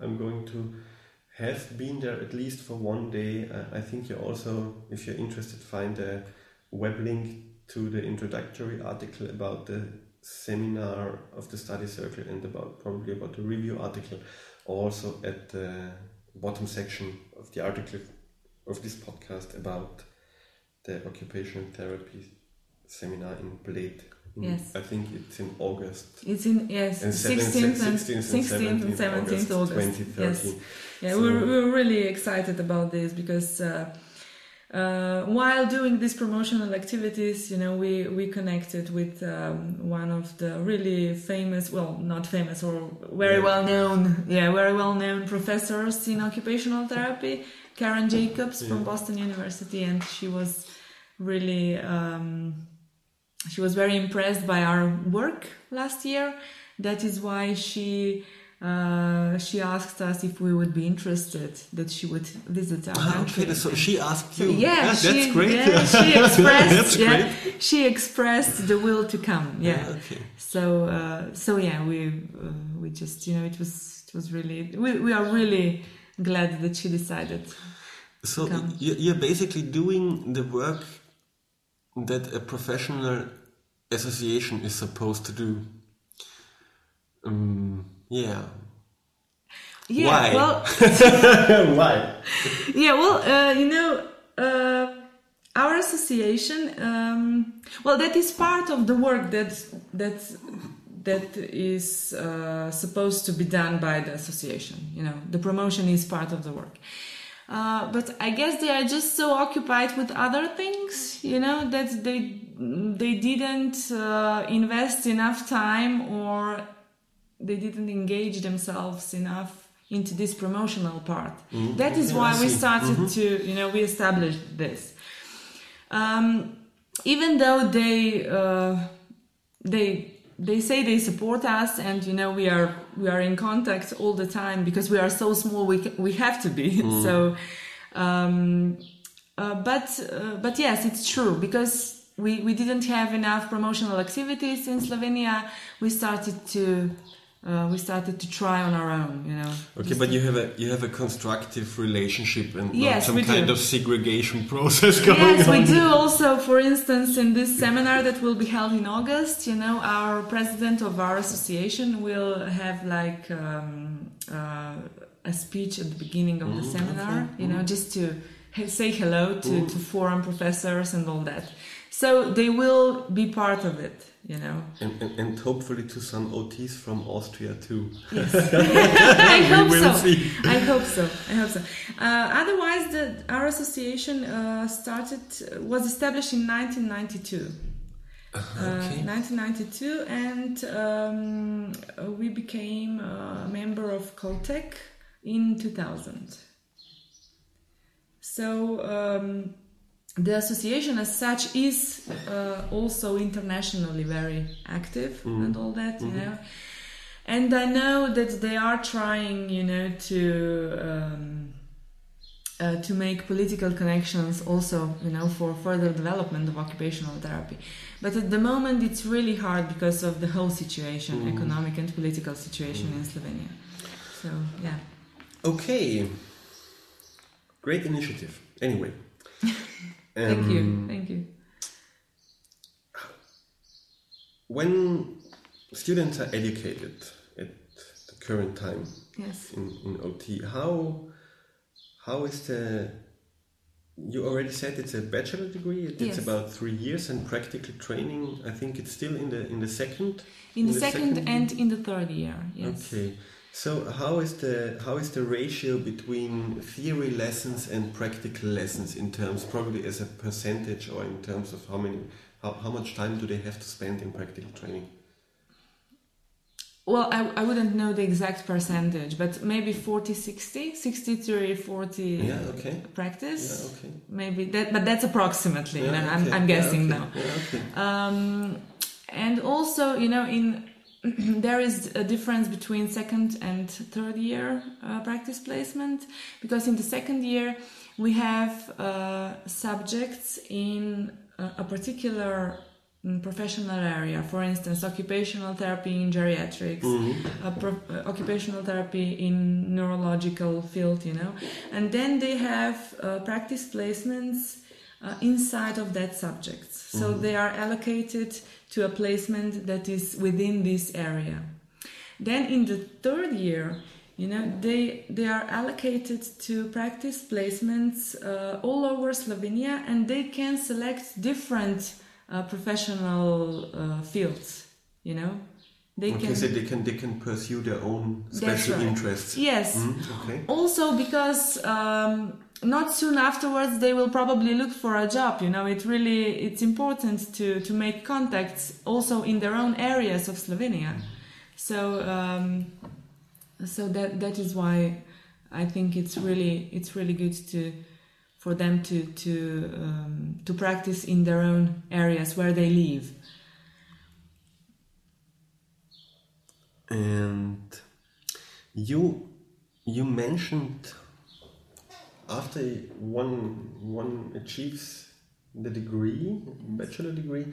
I'm going to have been there at least for one day, uh, I think you also, if you're interested, find a web link to the introductory article about the seminar of the study circle and about probably about the review article also at the bottom section of the article of this podcast about the occupational therapy seminar in Bled. In, Yes. I think it's in August. It's in yes, And 16th and 16th 16th and 17th August. 2013. Yes. Yeah, So- we're, we're really excited about this because uh, uh, while doing these promotional activities, you know, we, we connected with um, one of the really famous, well, not famous or very Yeah. well known, yeah, very well known professors in occupational therapy, Karen Jacobs from Boston University, and she was really. Um, she was very impressed by our work last year. That is why she uh, she asked us if we would be interested that she would visit our Ah, country. okay, so she asked you. yeah, that's she, great. Yeah, [laughs] she expressed. That's yeah, she expressed the will to come. Yeah. Okay. So uh, so yeah, we uh, we just you know it was it was really we, we are really glad that she decided. So you're basically doing the work that a professional association is supposed to do. Um, yeah. Yeah. Why? Well, [laughs] Why? yeah well uh, you know uh, our association um, well that is part of the work that that that is uh, supposed to be done by the association you know the promotion is part of the work uh, but I guess they are just so occupied with other things, you know, that they they didn't uh, invest enough time or they didn't engage themselves enough into this promotional part. That is why we started to, you know, we established this. Um, even though they uh, they they say they support us, and you know we are we are in contact all the time because we are so small. We we have to be [laughs] so. Um, uh, but uh, but yes, it's true because we we didn't have enough promotional activities in Slovenia. We started to. Uh, we started to try on our own, you know. Okay, but you have a you have a constructive relationship and Yes, some kind do. of segregation [laughs] process going Yes, on. we do also, for instance, in this seminar that will be held in August, you know, our president of our association will have like um, uh, a speech at the beginning of the seminar, you know, just to say hello to, to foreign professors and all that. So they will be part of it, you know. And, and, and hopefully to some OTs from Austria too. Yes, [laughs] I hope so. see. I hope so. I hope so. Uh, otherwise, the, our association uh, started was established in 1992. Uh, Okay. 1992, and um, uh, we became a member of COTEC in 2000. So um, the association, as such, is uh, also internationally very active and all that, you know. And I know that they are trying, you know, to. Um, uh, to make political connections also you know for further development of occupational therapy but at the moment it's really hard because of the whole situation economic and political situation in slovenia so yeah Okay. Great initiative. Anyway. [laughs] thank you Um, thank you When students are educated at the current time yes in, in OT, how how is the you already said it's a bachelor degree. It's Yes. about three years, and practical training. I think it's still in the in the second. in the second and in the third year yes Okay. So how is the how is the ratio between theory lessons and practical lessons in terms probably as a percentage or in terms of how many how, how much time do they have to spend in practical training? well I, I wouldn't know the exact percentage but maybe 40 60 63 40 Yeah, okay. practice Yeah, okay. maybe that but that's approximately you Yeah, know, I'm. I'm Yeah, guessing okay. now Yeah, okay. um, and also you know in [clears throat] there is a difference between second and third year uh, practice placement because in the second year we have uh, subjects in a, a particular mm, professional area. For instance occupational therapy in geriatrics a pro- uh, occupational therapy in neurological field you know. And then they have uh, practice placements uh, inside of that subject. So they are allocated to a placement that is within this area. Then in the third year, you know, they they are allocated to practice placements uh, all over Slovenia, and they can select different uh, professional uh, fields. You know, they Okay, can. so they can they can pursue their own special right. interests. Yes. Mm, okay. Also, because um, not soon afterwards they will probably look for a job. You know, it really it's important to to make contacts also in their own areas of Slovenia. So um, so that that is why I think it's really it's really good to for them to to um, to practice in their own areas where they live. And you you mentioned after one one achieves the degree, bachelor degree,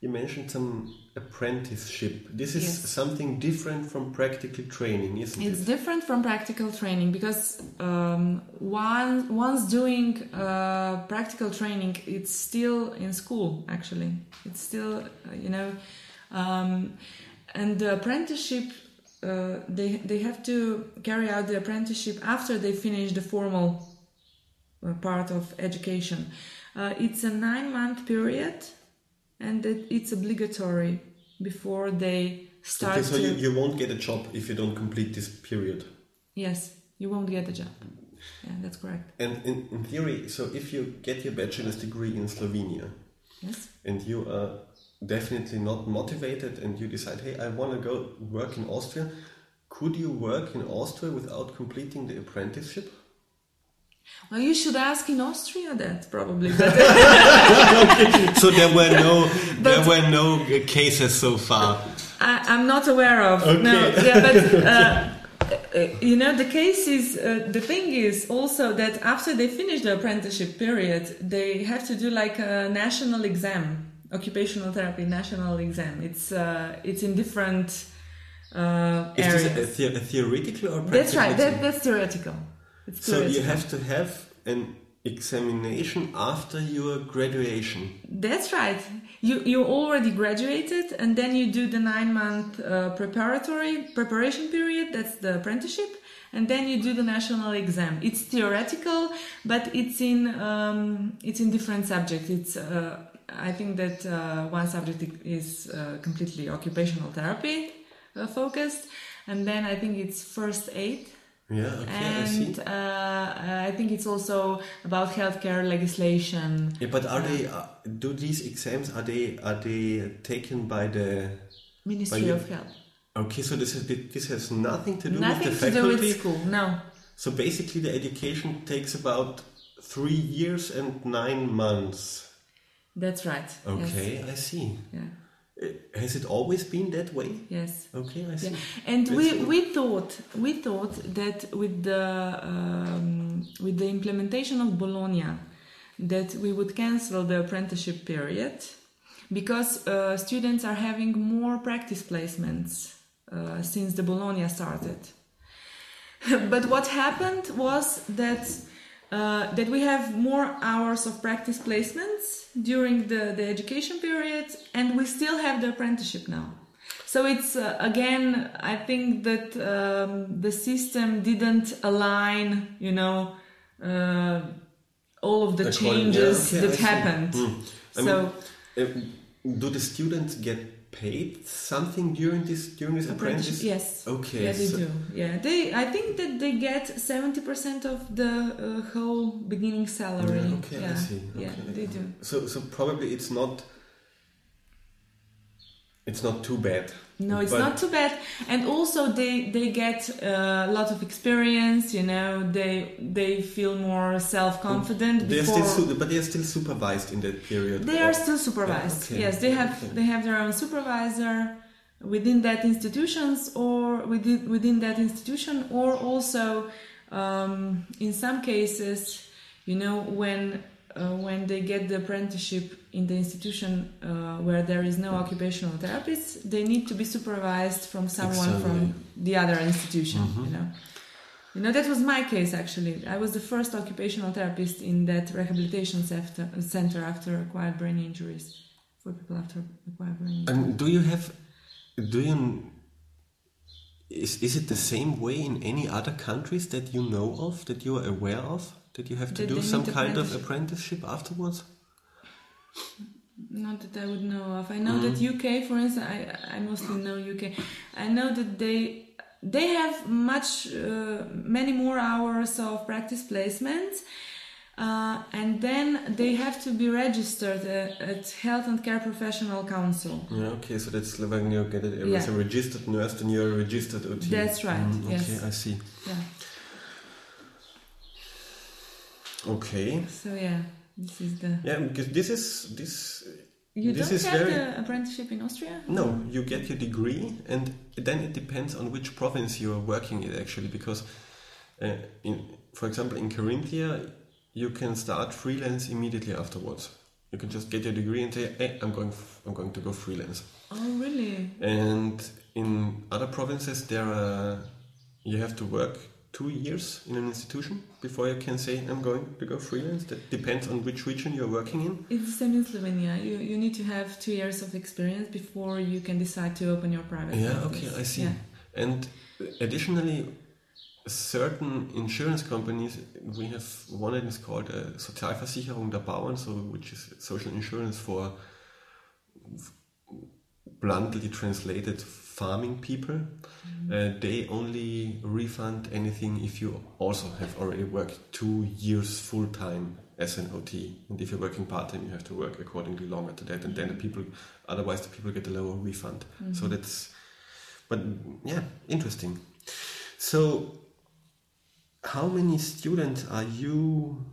you mentioned some apprenticeship. This is Yes. something different from practical training, isn't It's it? different from practical training because um, one, once doing uh, practical training, it's still in school. Actually, it's still uh, you know, um, and the apprenticeship uh, they they have to carry out the apprenticeship after they finish the formal uh, part of education. Uh, it's a nine month period, and it, it's obligatory before they start Okay, so to. you, you won't get a job if you don't complete this period. Yes, you won't get a job. Yeah, that's correct. And in, in theory, so if you get your bachelor's degree in Slovenia Yes. and you are definitely not motivated and you decide, hey, I want to go work in Austria, could you work in Austria without completing the apprenticeship? Well, you should ask in Austria that probably. [laughs] But, so there were no [laughs] there were no cases so far. I, I'm not aware of. No, Okay. yeah, but uh, [laughs] uh, you know, the case is uh, the thing is also that after they finish the apprenticeship period, they have to do like a national exam, occupational therapy national exam. It's uh, it's in different uh, Is areas. this a, the- a theoretical or practical? that's right. That, exam? that's theoretical. It's so you have to have an examination after your graduation. That's right. You you already graduated, and then you do the nine month uh, preparatory preparation period. That's the apprenticeship, and then you do the national exam. It's theoretical, but it's in um, it's in different subjects. It's uh, I think that uh, one subject is uh, completely occupational therapy uh, focused, and then I think it's first aid Yeah, okay, I see. and uh, I think it's also about healthcare legislation. Yeah, but are they? Uh, do these exams are they are they taken by the? Ministry you- of Health. Okay, so this is this has nothing to do Nothing with the faculty. Nothing to do with school. No. So basically, the education takes about three years and nine months. That's right. Okay, I see. Yeah. Uh, Has it always been that way? Yes. Okay, I see. Yeah. And we, we thought we thought that with the um, with the implementation of Bologna, that we would cancel the apprenticeship period because uh, students are having more practice placements uh, since the Bologna started. [laughs] but what happened was that uh, that we have more hours of practice placements during the, the education period, and we still have the apprenticeship now. So it's uh, again, I think that um, the system didn't align, you know, uh, all of the changes yeah, that happened. Mm. So mean, do the students get paid something during this during this apprentice? yes. Okay. Yeah, they so- do. Yeah, they. I think that they get seventy percent of the uh, whole beginning salary. Yeah, okay, I yeah, see. yeah, Okay. they do. So so probably it's not. It's not too bad. No, it's But- not too bad, and also they they get uh, a lot of experience. You know, they they feel more self confident They're still, su- but they're still supervised in that period. They or- are still supervised. okay, Yes, they have okay. they have their own supervisor within that institutions or within within that institution, or also um, in some cases, you know, when uh, when they get the apprenticeship in the institution uh, where there is no occupational therapist, they need to be supervised from someone Externally. from the other institution. Mhm. You know. You know, that was my case actually. I was the first occupational therapist in that rehabilitation center, center after acquired brain injuries for people after acquired brain injuries. And do you have, do you, is, is it the same way in any other countries that you know of, that you are aware of, that you have to That do some kind of apprenticeship? apprenticeship afterwards? Not that I would know of. I know Mm. that UK, for instance, I, I mostly know UK. I know that they they have much uh, many more hours of practice placements, uh, and then they have to be registered uh, at Health and Care Professional Council. Yeah, okay, so that's when you get it as Yeah. a registered nurse, then you're a registered OT. That's right, Mm, okay, yes. I see. Yeah. Okay. So yeah, this is the. Yeah, because this is this. You This don't is have very- the apprenticeship in Austria? No, you get your degree, and then it depends on which province you are working in actually. Because, uh, in for example, in Carinthia, you can start freelance immediately afterwards. You can just get your degree and say, "Hey, I'm going, f- I'm going to go freelance." Oh really? And in other provinces, there are you have to work two years in an institution before you can say, "I'm going to go freelance." That depends on which region you're working in. It's the same in Slovenia. You you need to have two years of experience before you can decide to open your private. Yeah, practice. okay, I see. Yeah. And additionally, certain insurance companies, we have one that is called uh, Sozialversicherung der Bauern, so which is social insurance for bluntly translated farming people. Uh, they only refund anything if you also have already worked two years full time as an OT. And if you're working part time, you have to work accordingly longer to that. And then the people, otherwise, the people get a lower refund. So that's, but yeah, interesting. So, how many students are you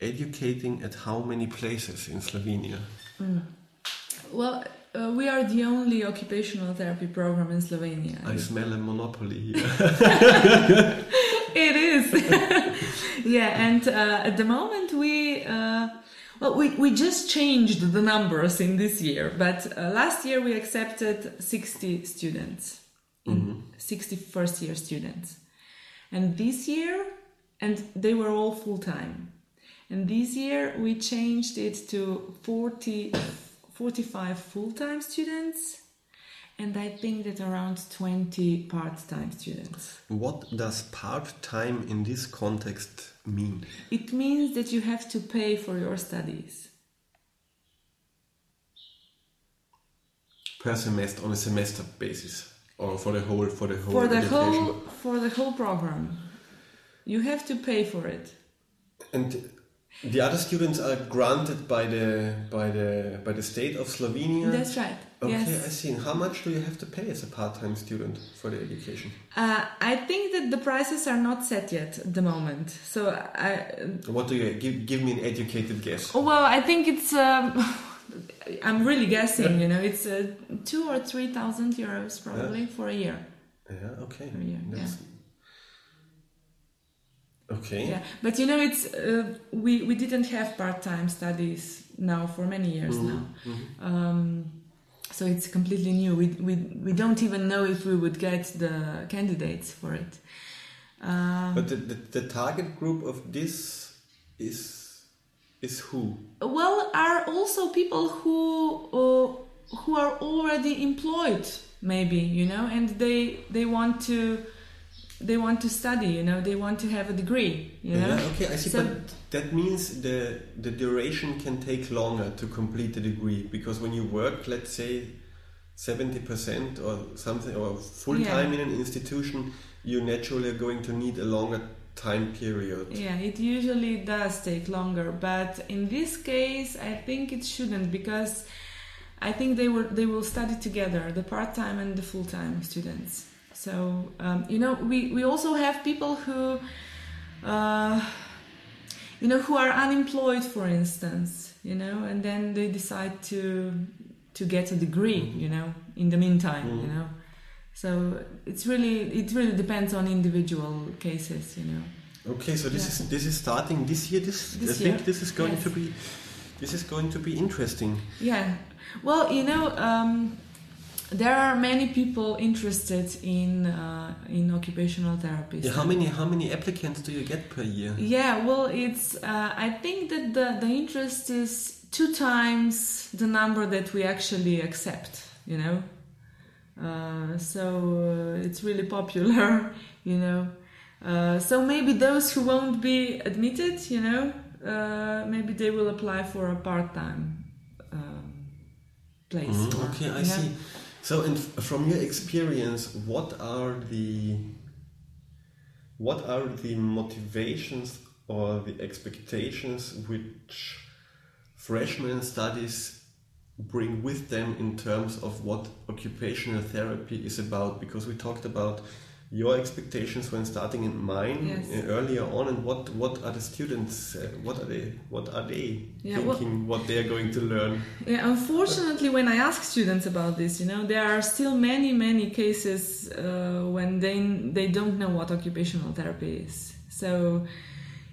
educating at how many places in Slovenia? Well, uh, we are the only occupational therapy program in Slovenia. I smell a monopoly here. [laughs] It is. [laughs] yeah, and uh, at the moment we. Uh, well, we, we just changed the numbers in this year, but uh, last year we accepted 60 students, in 60 first year students. And this year, and they were all full time. And this year we changed it to 40, 45 full time students, and I think that around 20 part time students. What does part time in this context mean? It means that you have to pay for your studies. Per semester, on a semester basis, or for the whole for the whole For the education? whole for the whole program. You have to pay for it. And the other students are granted by the by the by the state of Slovenia. That's right. okay, yes. I see. And how much do you have to pay as a part-time student for the education? Uh, I think that the prices are not set yet at the moment. So I What do you give? Give me an educated guess. Oh, well, I think it's. Um, [laughs] I'm really guessing. You know, it's uh, two or three thousand euros probably for a year. Yeah. Okay. Per year, That's- Okay. Yeah, but you know, it's uh, we we didn't have part-time studies now for many years Mm-hmm. now. Um, so it's completely new. We, we we don't even know if we would get the candidates for it. Um, But the, the, the target group of this is is who? well, are also people who uh, who are already employed, maybe you know, and they they want to they want to study. You know, they want to have a degree. You know. Yeah. Okay. I see. So- but that means the the duration can take longer to complete the degree because when you work, let's say. 70% or something or full time Yeah. in an institution you naturally are going to need a longer time period Yeah, it usually does take longer, but in this case, I think it shouldn't because I think they will they will study together, the part time and the full time students. So um, you know, we we also have people who, uh, you know, who are unemployed, for instance, you know, and then they decide to to get a degree, you know, in the meantime, you know. So it's really it really depends on individual cases, you know. Okay, so this Yeah. is this is starting this year. This, This I think this is going yes. to be this is going to be interesting. Yeah. Well, you know, um, there are many people interested in uh, in occupational therapy. Yeah, how many how many applicants do you get per year? Yeah, well, it's. Uh, I think that the the interest is two times the number that we actually accept. You know, uh, so uh, it's really popular. [laughs] You know, uh, so maybe those who won't be admitted, you know, uh, maybe they will apply for a part time um, place. Or, Okay, I know. see. So, f- from your experience, what are the what are the motivations or the expectations which freshman studies bring with them in terms of what occupational therapy is about? Because we talked about your expectations when starting in mine Yes. uh, earlier on, and what what are the students? Uh, what are they? What are they Yeah, well- thinking? what they are going to learn? Yeah, unfortunately, when I ask students about this, you know, there are still many, many cases uh, when they they don't know what occupational therapy is. So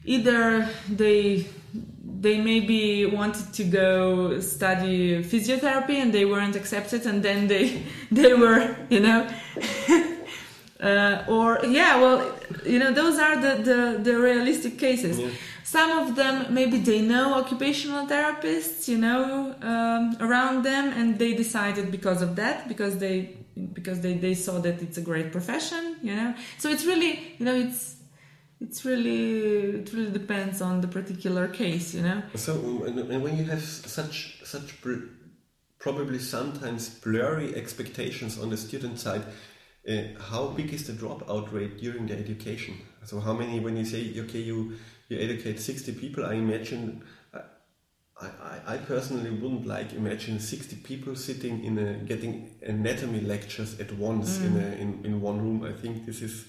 either they they maybe wanted to go study physiotherapy and they weren't accepted, and then they [laughs] they were, you know. [laughs] Uh, or yeah, well, you know, those are the, the, the realistic cases. Yeah. Some of them maybe they know occupational therapists, you know, um, around them, and they decided because of that, because they because they, they saw that it's a great profession, you know. So it's really, you know, it's it's really it really depends on the particular case, you know. So, um, and, when you have such such bl- probably sometimes blurry expectations on the student side, uh, how big is the dropout rate during the education? So, how many when you say okay, you you educate sixty people? I imagine. I, I, I personally wouldn't like imagine 60 people sitting in a getting anatomy lectures at once in, a, in in one room. I think this is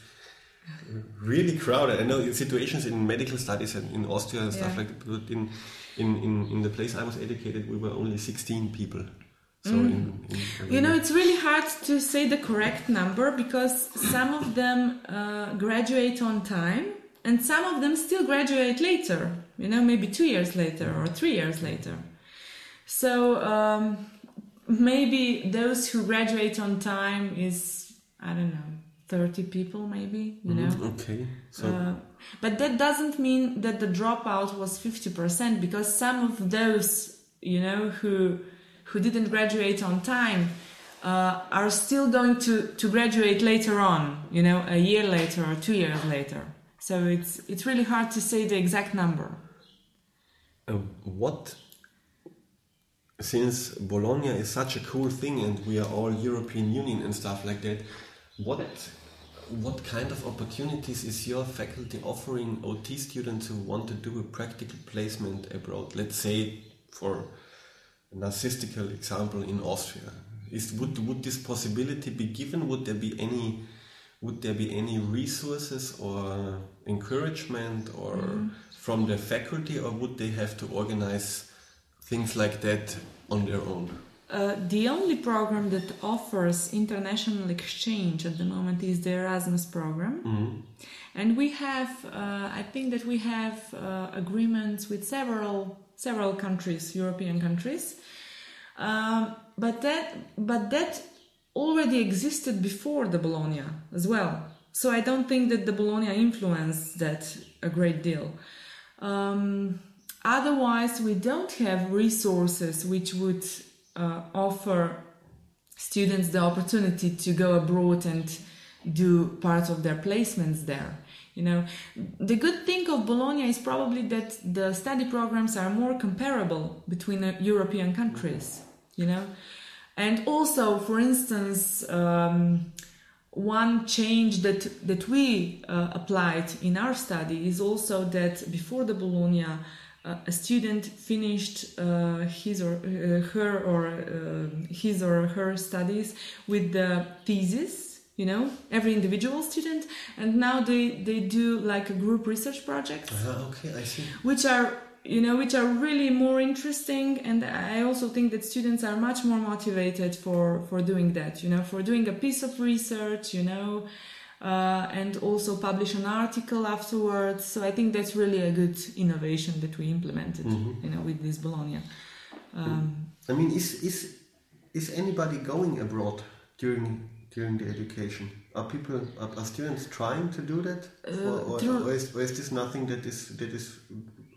really crowded. I know situations in medical studies and in Austria and stuff like that, but in, in, in, in the place I was educated, we were only 16 people. So Mm. in, in, You know, it's really hard to say the correct number because some of them uh, graduate on time and some of them still graduate later, you know, maybe two years later or three years later. So um, maybe those who graduate on time is, I don't know, 30 people maybe, you know. Mhm, okay. So Uh, but that doesn't mean that the dropout was 50% because some of those, you know, who who didn't graduate on time uh, are still going to, to graduate later on, you know, a year later or two years later. So it's it's really hard to say the exact number. uh, what since Bologna is such a cool thing and we are all European Union and stuff like that, what what kind of opportunities is your faculty offering OT students who want to do a practical placement abroad? Let's say for narcissistical example in Austria. Is would would this possibility be given? Would there be any would there be any resources or encouragement or from the faculty or would they have to organize things like that on their own? Uh, the only program that offers international exchange at the moment is the Erasmus program. And we have, uh, I think that we have uh, agreements with several several countries, European countries. Um, but that but that already existed before the Bologna as well. So I don't think that the Bologna influenced that a great deal. Um, otherwise, we don't have resources which would uh, offer students the opportunity to go abroad and do part of their placements there. You know, the good thing of Bologna is probably that the study programs are more comparable between uh, European countries. You know, and also, for instance, um, one change that that we uh, applied in our study is also that before the Bologna, uh, a student finished uh, his or uh, her or uh, his or her studies with the thesis you know every individual student. And now they they do like a group research project Ah, okay, I see. which are you know which are really more interesting. And i also think that students are much more motivated for for doing that you know for doing a piece of research you know uh, and also publish an article afterwards. So i think that's really a good innovation that we implemented you know with this bologna. Um, I mean, is is is anybody going abroad during during the education? are people are, are students trying to do that, or, or, through- or, is, or is this nothing that is that is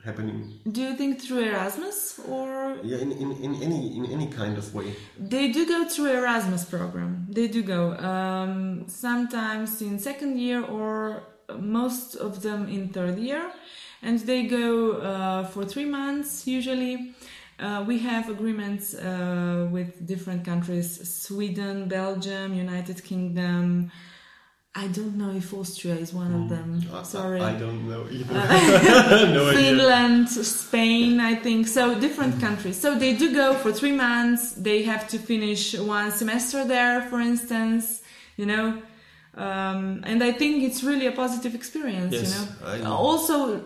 happening? Do you think through Erasmus or Yeah, in, in, in any in any kind of way. They do go through Erasmus program. They do go um, sometimes in second year or most of them in third year, and they go uh, for three months usually. Uh, we have agreements uh, with different countries: Sweden, Belgium, United Kingdom. I don't know if Austria is one of them. I- I- Sorry. I, don't know either. [laughs] no idea. Finland, Spain, I think. So different countries. So they do go for three months. They have to finish one semester there, for instance, you know. Um, and I think it's really a positive experience, Yes, you know. know. Also,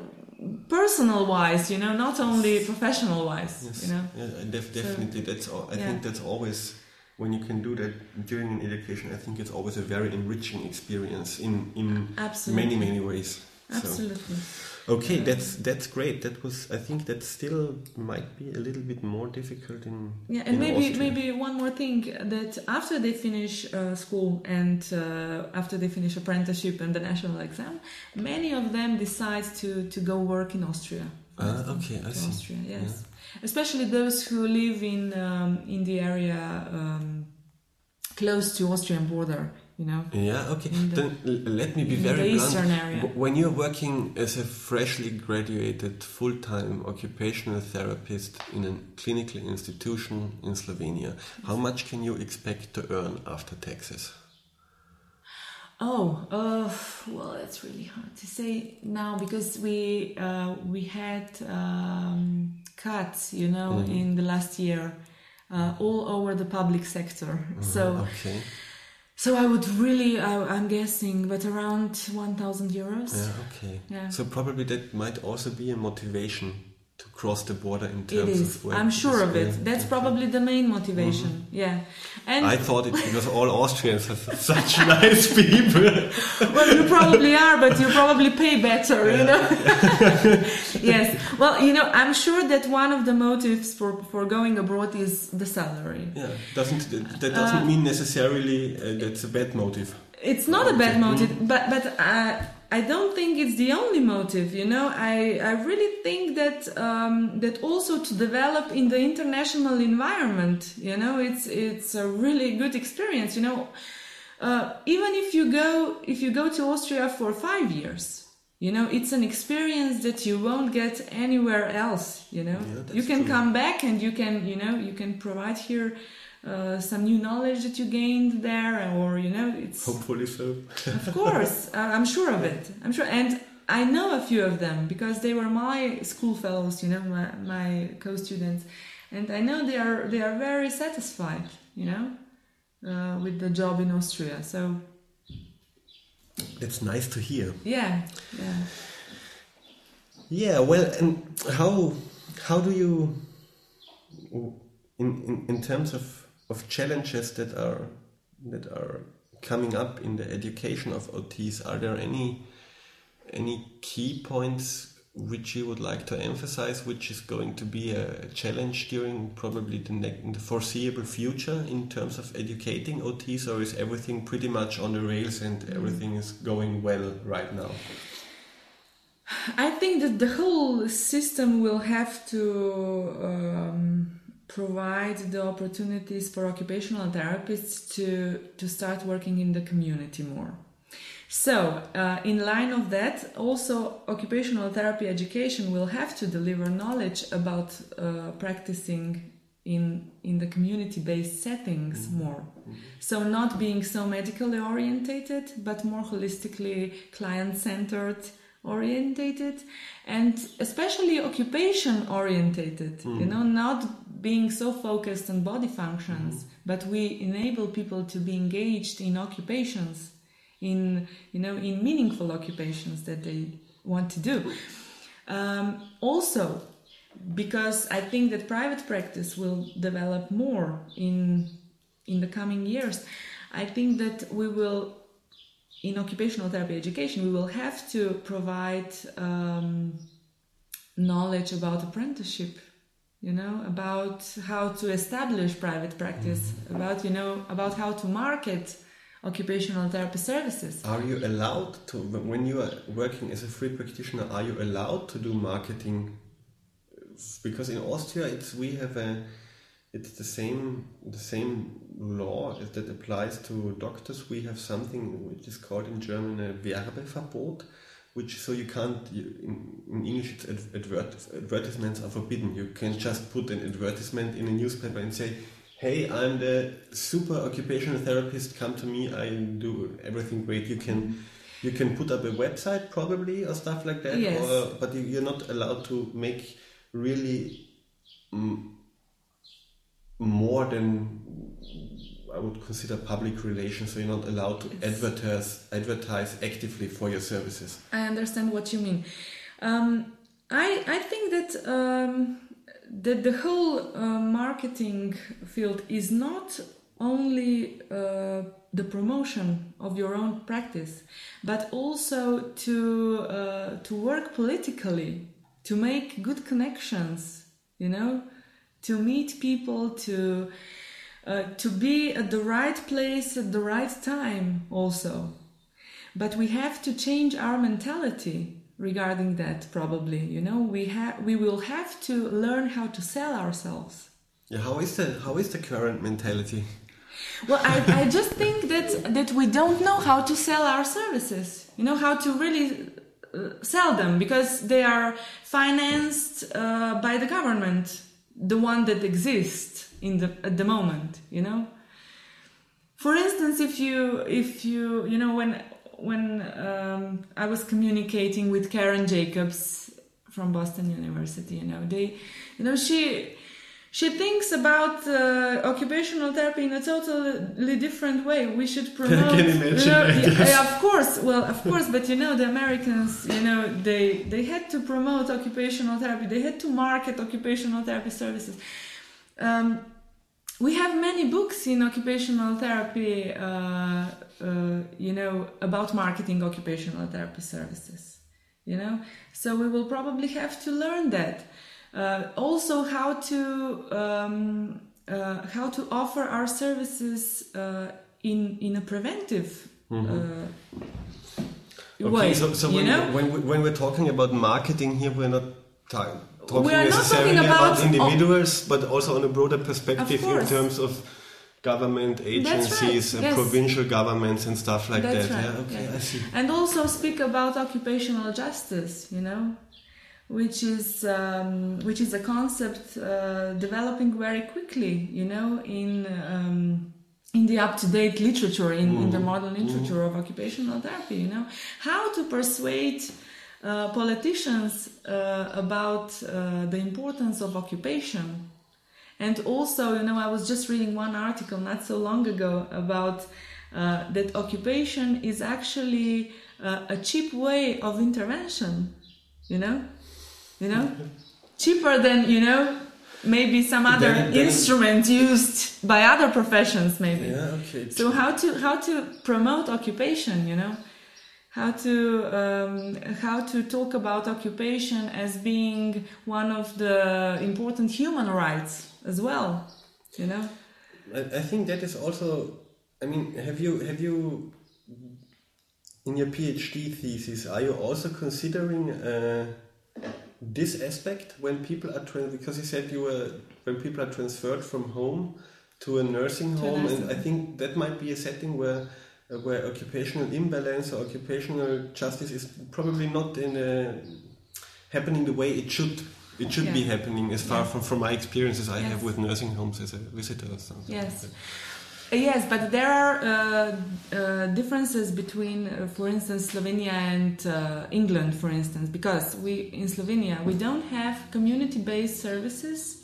personal wise, you know, not only professional wise, Yes, you know. yeah, def- definitely. That's all. I Yeah. think that's always when you can do that during an education. I think it's always a very enriching experience in in Absolutely. many many ways. So, Absolutely. Okay, that's that's great. That was. I think that still might be a little bit more difficult in. Yeah, and in maybe Austria. maybe one more thing that after they finish uh, school and uh, after they finish apprenticeship and the national exam, many of them decide to to go work in Austria. Ah, okay, I see. Austria, yes, especially those who live in um, in the area um, close to Austrian border. You know, Yeah, okay. The- then let me be very blunt. area. When you're working as a freshly graduated full-time occupational therapist in a clinical institution in Slovenia, how much can you expect to earn after taxes? Oh, uh, well, that's really hard to say now because we uh, we had um, cuts, you know, Mm-hmm. in the last year, uh, all over the public sector. So, Okay. So I would really, I, I'm guessing, but around one thousand euros. Yeah, okay. Yeah. So probably that might also be a motivation to cross the border in terms of where I'm sure of it. That's probably the main motivation. Yeah, and I thought it because all Austrians are [laughs] such nice people. [laughs] well, you probably are, but you probably pay better, you know. [laughs] yes. Well, you know, I'm sure that one of the motives for for going abroad is the salary. Yeah, doesn't that doesn't mean necessarily uh, that's a bad motive. It's not a bad Okay. motive, but but uh, I don't think it's the only motive. You know, I I really think that um, that also to develop in the international environment. You know, it's it's a really good experience. You know, uh, even if you go if you go to Austria for five years. You know, it's an experience that you won't get anywhere else. You know, Yeah, you can true. come back and you can, you know, you can provide here uh, some new knowledge that you gained there, or you know, it's Hopefully so. of course, [laughs] uh, I'm sure of it. I'm sure, and I know a few of them because they were my school fellows, you know, my, my co-students, and I know they are they are very satisfied, you know, uh, with the job in Austria. So That's nice to hear. yeah, yeah. Yeah, well, and how how do you, in in, in terms of, of challenges that are that are coming up in the education of OTs, are there any any key points which you would like to emphasize, which is going to be a challenge during probably the, ne- the foreseeable future in terms of educating OTs, or is everything pretty much on the rails and everything is going well right now? I think that the whole system will have to um, provide the opportunities for occupational therapists to to start working in the community more. So, uh, in line of that, also occupational therapy education will have to deliver knowledge about uh, practicing in in the community-based settings more. So, not being so medically orientated, but more holistically client-centered orientated and especially occupation orientated you know not being so focused on body functions but we enable people to be engaged in occupations in you know in meaningful occupations that they want to do. Um, also because i think that private practice will develop more in in the coming years i think that we will in occupational therapy education, we will have to provide um, knowledge about apprenticeship, you know, about how to establish private practice, mm-hmm. about, you know, about how to market occupational therapy services. Are you allowed to, when you are working as a free practitioner, are you allowed to do marketing? Because in Austria, it's we have a, it's the same the same law that applies to doctors. We have something which is called in German a Werbeverbot, which so you can't you, in, in English it's advert, advertisements are forbidden. You can just put an advertisement in a newspaper and say hey, I'm the super occupational therapist. Come to me. I do everything great. You can you can put up a website probably or stuff like that. Yes. Or, but you, you're not allowed to make really mm, more than I would consider public relations. So you're not allowed to advertise advertise actively for your services. I understand what you mean. Um, I I think that um, that the whole uh, marketing field is not only uh, the promotion of your own practice, but also to uh, to work politically, to make good connections. You know, to meet people, to uh, to be at the right place at the right time, also. But we have to change our mentality regarding that. Probably, you know, we have we will have to learn how to sell ourselves. Yeah, how is the how is the current mentality? Well, I, I just think that that we don't know how to sell our services. You know how to really uh, sell them because they are financed uh, by the government, the one that exists in the at the moment. You know. For instance, if you if you you know when when um, I was communicating with Karen Jacobs from Boston University, you know they you know she she thinks about uh, occupational therapy in a totally different way. We should [laughs] promote. I can imagine, You know, yeah, of course. Well, of course, but you know, the Americans, you know, they they had to promote occupational therapy. They had to market occupational therapy services. Um, we have many books in occupational therapy, uh, uh, you know, about marketing occupational therapy services. You know, so we will probably have to learn that. Uh, also, how to um, uh, how to offer our services uh, in in a preventive uh, way. so, so you when, know, when, when we're talking about marketing here, we're not ta- talking We are not necessarily talking about- individuals, but also on a broader perspective in terms of government agencies, right, uh, yes. provincial governments, and stuff like That's that. right, Yeah, okay, yeah. I see. and also speak about occupational justice you know which is um, which is a concept uh, developing very quickly you know in um, in the up-to-date literature in, in the modern literature of occupational therapy you know how to persuade uh, politicians uh, about uh, the importance of occupation and also, you know, I was just reading one article not so long ago about uh, that occupation is actually uh, a cheap way of intervention. You know, you know, [laughs] cheaper than you know maybe some other Then- then- instrument used by other professions, maybe. Yeah, okay. So how to how to promote occupation? You know, how to um, how to talk about occupation as being one of the important human rights as well. You know. I, I think that is also. I mean, have you have you in your PhD thesis? Are you also considering uh, this aspect when people are trans? Because you said you were when people are transferred from home to a nursing To a home, nursing and I think that might be a setting where. Uh, Where occupational imbalance or occupational justice is probably not in a, happening the way it should. It should be happening, as far Yeah. from, from my experiences I have with nursing homes as a visitor. Or something Yes. that. Uh, Yes, but there are uh, uh, differences between, uh, for instance, Slovenia and uh, England, for instance, because we in Slovenia we don't have community-based services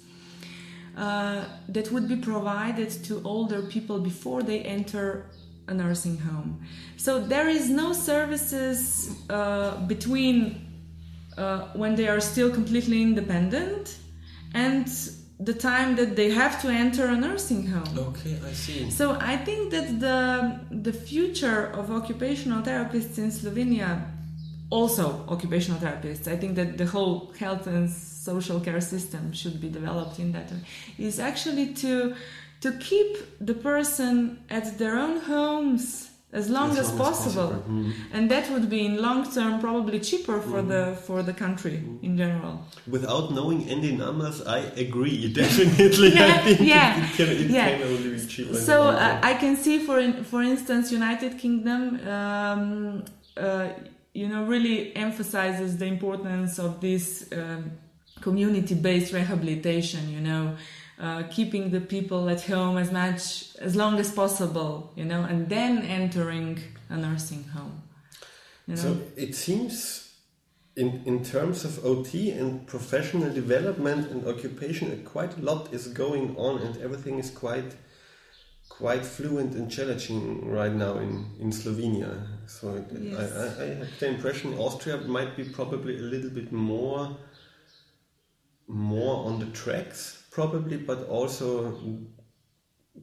uh, that would be provided to older people before they enter a nursing home. So there is no services uh, between uh, when they are still completely independent and the time that they have to enter a nursing home. Okay, I see. So I think that the the future of occupational therapists in Slovenia, also occupational therapists, I think that the whole health and social care system should be developed in that way, is actually to to keep the person at their own homes as long As as, long as possible, possible. Mm. and that would be in long term probably cheaper for Mm. the for the country in general. Without knowing any numbers, I agree. [laughs] Definitely, I Yeah, think yeah, it, can, it yeah. can only be cheaper. So uh. I can see, for in, for instance, United Kingdom, um, uh, you know, really emphasizes the importance of this um, community-based rehabilitation. You know, uh, keeping the people at home as much as long as possible. You know, and then entering a nursing home. You know, So it seems, in in terms of OT and professional development and occupation, quite a lot is going on, and everything is quite quite fluent and challenging right now in in Slovenia. So it, Yes. I, I, I have the impression Austria might be probably a little bit more more on the tracks, probably, but also.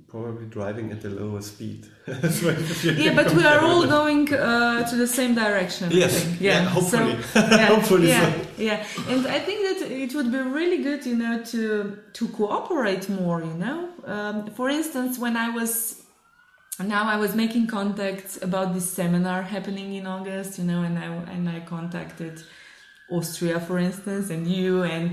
Probably driving at a lower speed. [laughs] So if you yeah, but we are all going uh, to the same direction. Yes, think. yeah, hopefully. So, yeah, [laughs] Hopefully yeah, so. yeah. And I think that it would be really good, you know, to to cooperate more. You know, um, for instance, when I was now I was making contacts about this seminar happening in August, you know, and I and I contacted Austria, for instance, and you and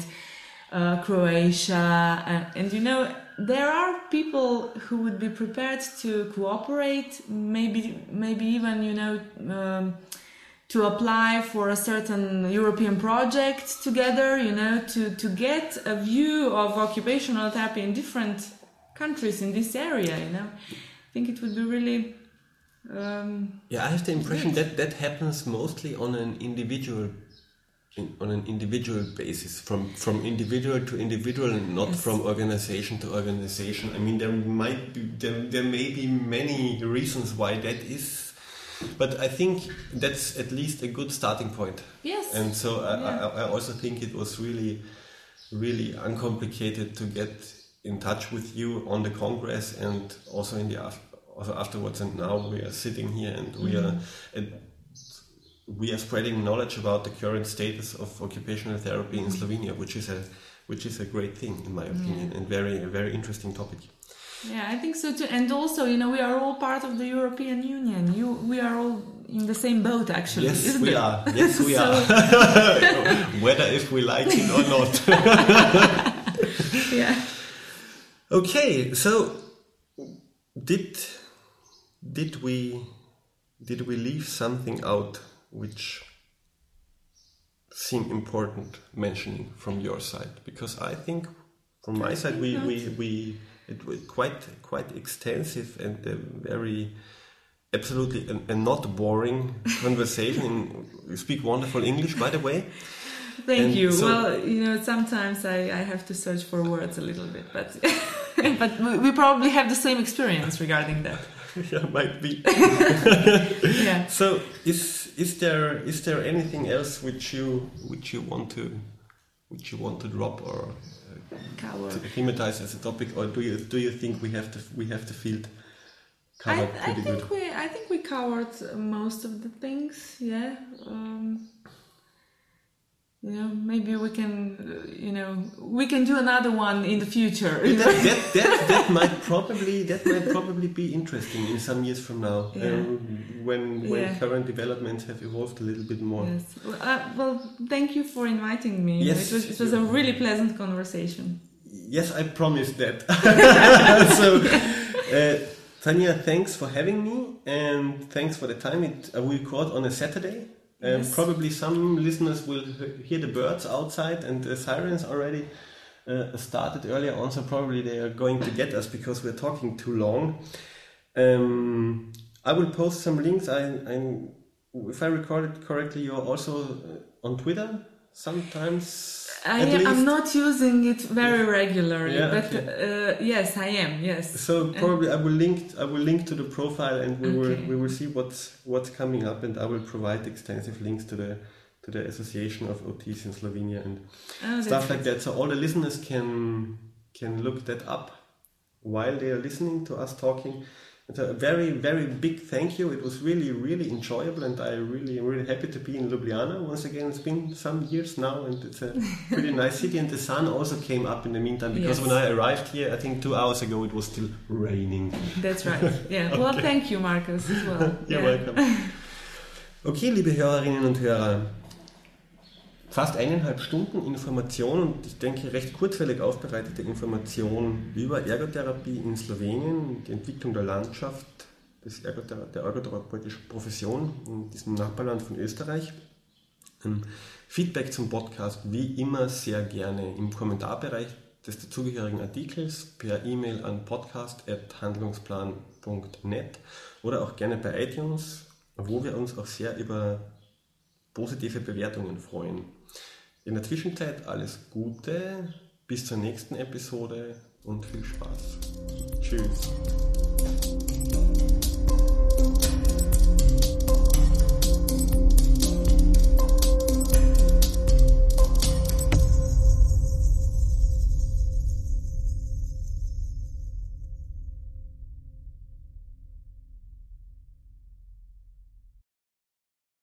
uh, Croatia, and, and you know there are people who would be prepared to cooperate, maybe maybe even you know. Um, to apply for a certain European project together, you know, to, to get a view of occupational therapy in different countries in this area, you know. I think it would be really um, Yeah, I have the impression that that happens mostly on an individual in, on an individual basis, from from individual to individual, and not Yes. from organization to organization. I mean, there might be there, there may be many reasons why that is, but I think that's at least a good starting point. yes. And so I, Yeah. I, I also think it was really, really uncomplicated to get in touch with you on the Congress and also in the af- also afterwards. And now we are sitting here and we are mm-hmm. and we are spreading knowledge about the current status of occupational therapy in mm-hmm. Slovenia, which is a which is a great thing in my opinion and very a very interesting topic. yeah, I think so too. And also, you know, we are all part of the European Union. You, we are all in the same boat, actually. Yes, we it? are. Yes, we [laughs] are. [laughs] Whether if we like it or not. [laughs] Yeah. Okay, so did did we did we leave something out which seem important mentioning from your side? Because I think from my side we we, we it was quite quite extensive and a very absolutely and, not boring [laughs] conversation. you speak wonderful English, by the way. Thank And you. so- well, you know, sometimes I, I have to search for words a little bit, but [laughs] but we- we probably have the same experience regarding that. [laughs] yeah, might be. Yeah. So is is there is there anything else which you which you want to which you want to drop or uh, to thematize as a topic, or do you do you think we have to we have the field I, covered I pretty think good? we I think we covered most of the things. Yeah. Um, you know, maybe we can, uh, you know, we can do another one in the future. That, that, [laughs] that, that might probably that might probably be interesting in some years from now Yeah. um, when when Yeah. current developments have evolved a little bit more. Yes. Well, uh, well, thank you for inviting me. Yes. It was it was a really pleasant conversation. Yes, I promise that. [laughs] [laughs] so, uh, Tanja, thanks for having me, and thanks for the time. It uh, we record on a Saturday. Um, Yes. Probably some listeners will hear the birds outside and the sirens already uh, started earlier on. So probably they are going to get us because we're talking too long. Um, I will post some links. I, I, if I recorded correctly, you're also uh, on Twitter sometimes. I, am I'm not using it very regularly, Yeah, but uh, yes, I am. Yes. So probably I will link I will link to the profile and we will we will see what's what's coming up and I will provide extensive links to the to the Association of OTs in Slovenia and Oh, stuff like that. So all the listeners can can look that up while they are listening to us talking So a very, very big thank you. It was really, really enjoyable, and I really, really happy to be in Ljubljana once again. It's been some years now, and it's a [laughs] pretty nice city. And the sun also came up in the meantime because Yes. when I arrived here, I think two hours ago, it was still raining. That's right. [laughs] Yeah. Well, thank you, Marcus, as well. [laughs] You're yeah. welcome. Okay, liebe Hörerinnen und Hörer, fast eineinhalb Stunden Information und ich denke recht kurzweilig aufbereitete Information über Ergotherapie in Slowenien, die Entwicklung der Landschaft des Ergothera der ergotherapeutischen Profession in diesem Nachbarland von Österreich. Ähm, Feedback zum Podcast wie immer sehr gerne im Kommentarbereich des dazugehörigen Artikels per E-Mail an podcast.handlungsplan.net oder auch gerne bei iTunes, wo wir uns auch sehr über positive Bewertungen freuen. In der Zwischenzeit alles Gute, bis zur nächsten Episode und viel Spaß. Tschüss.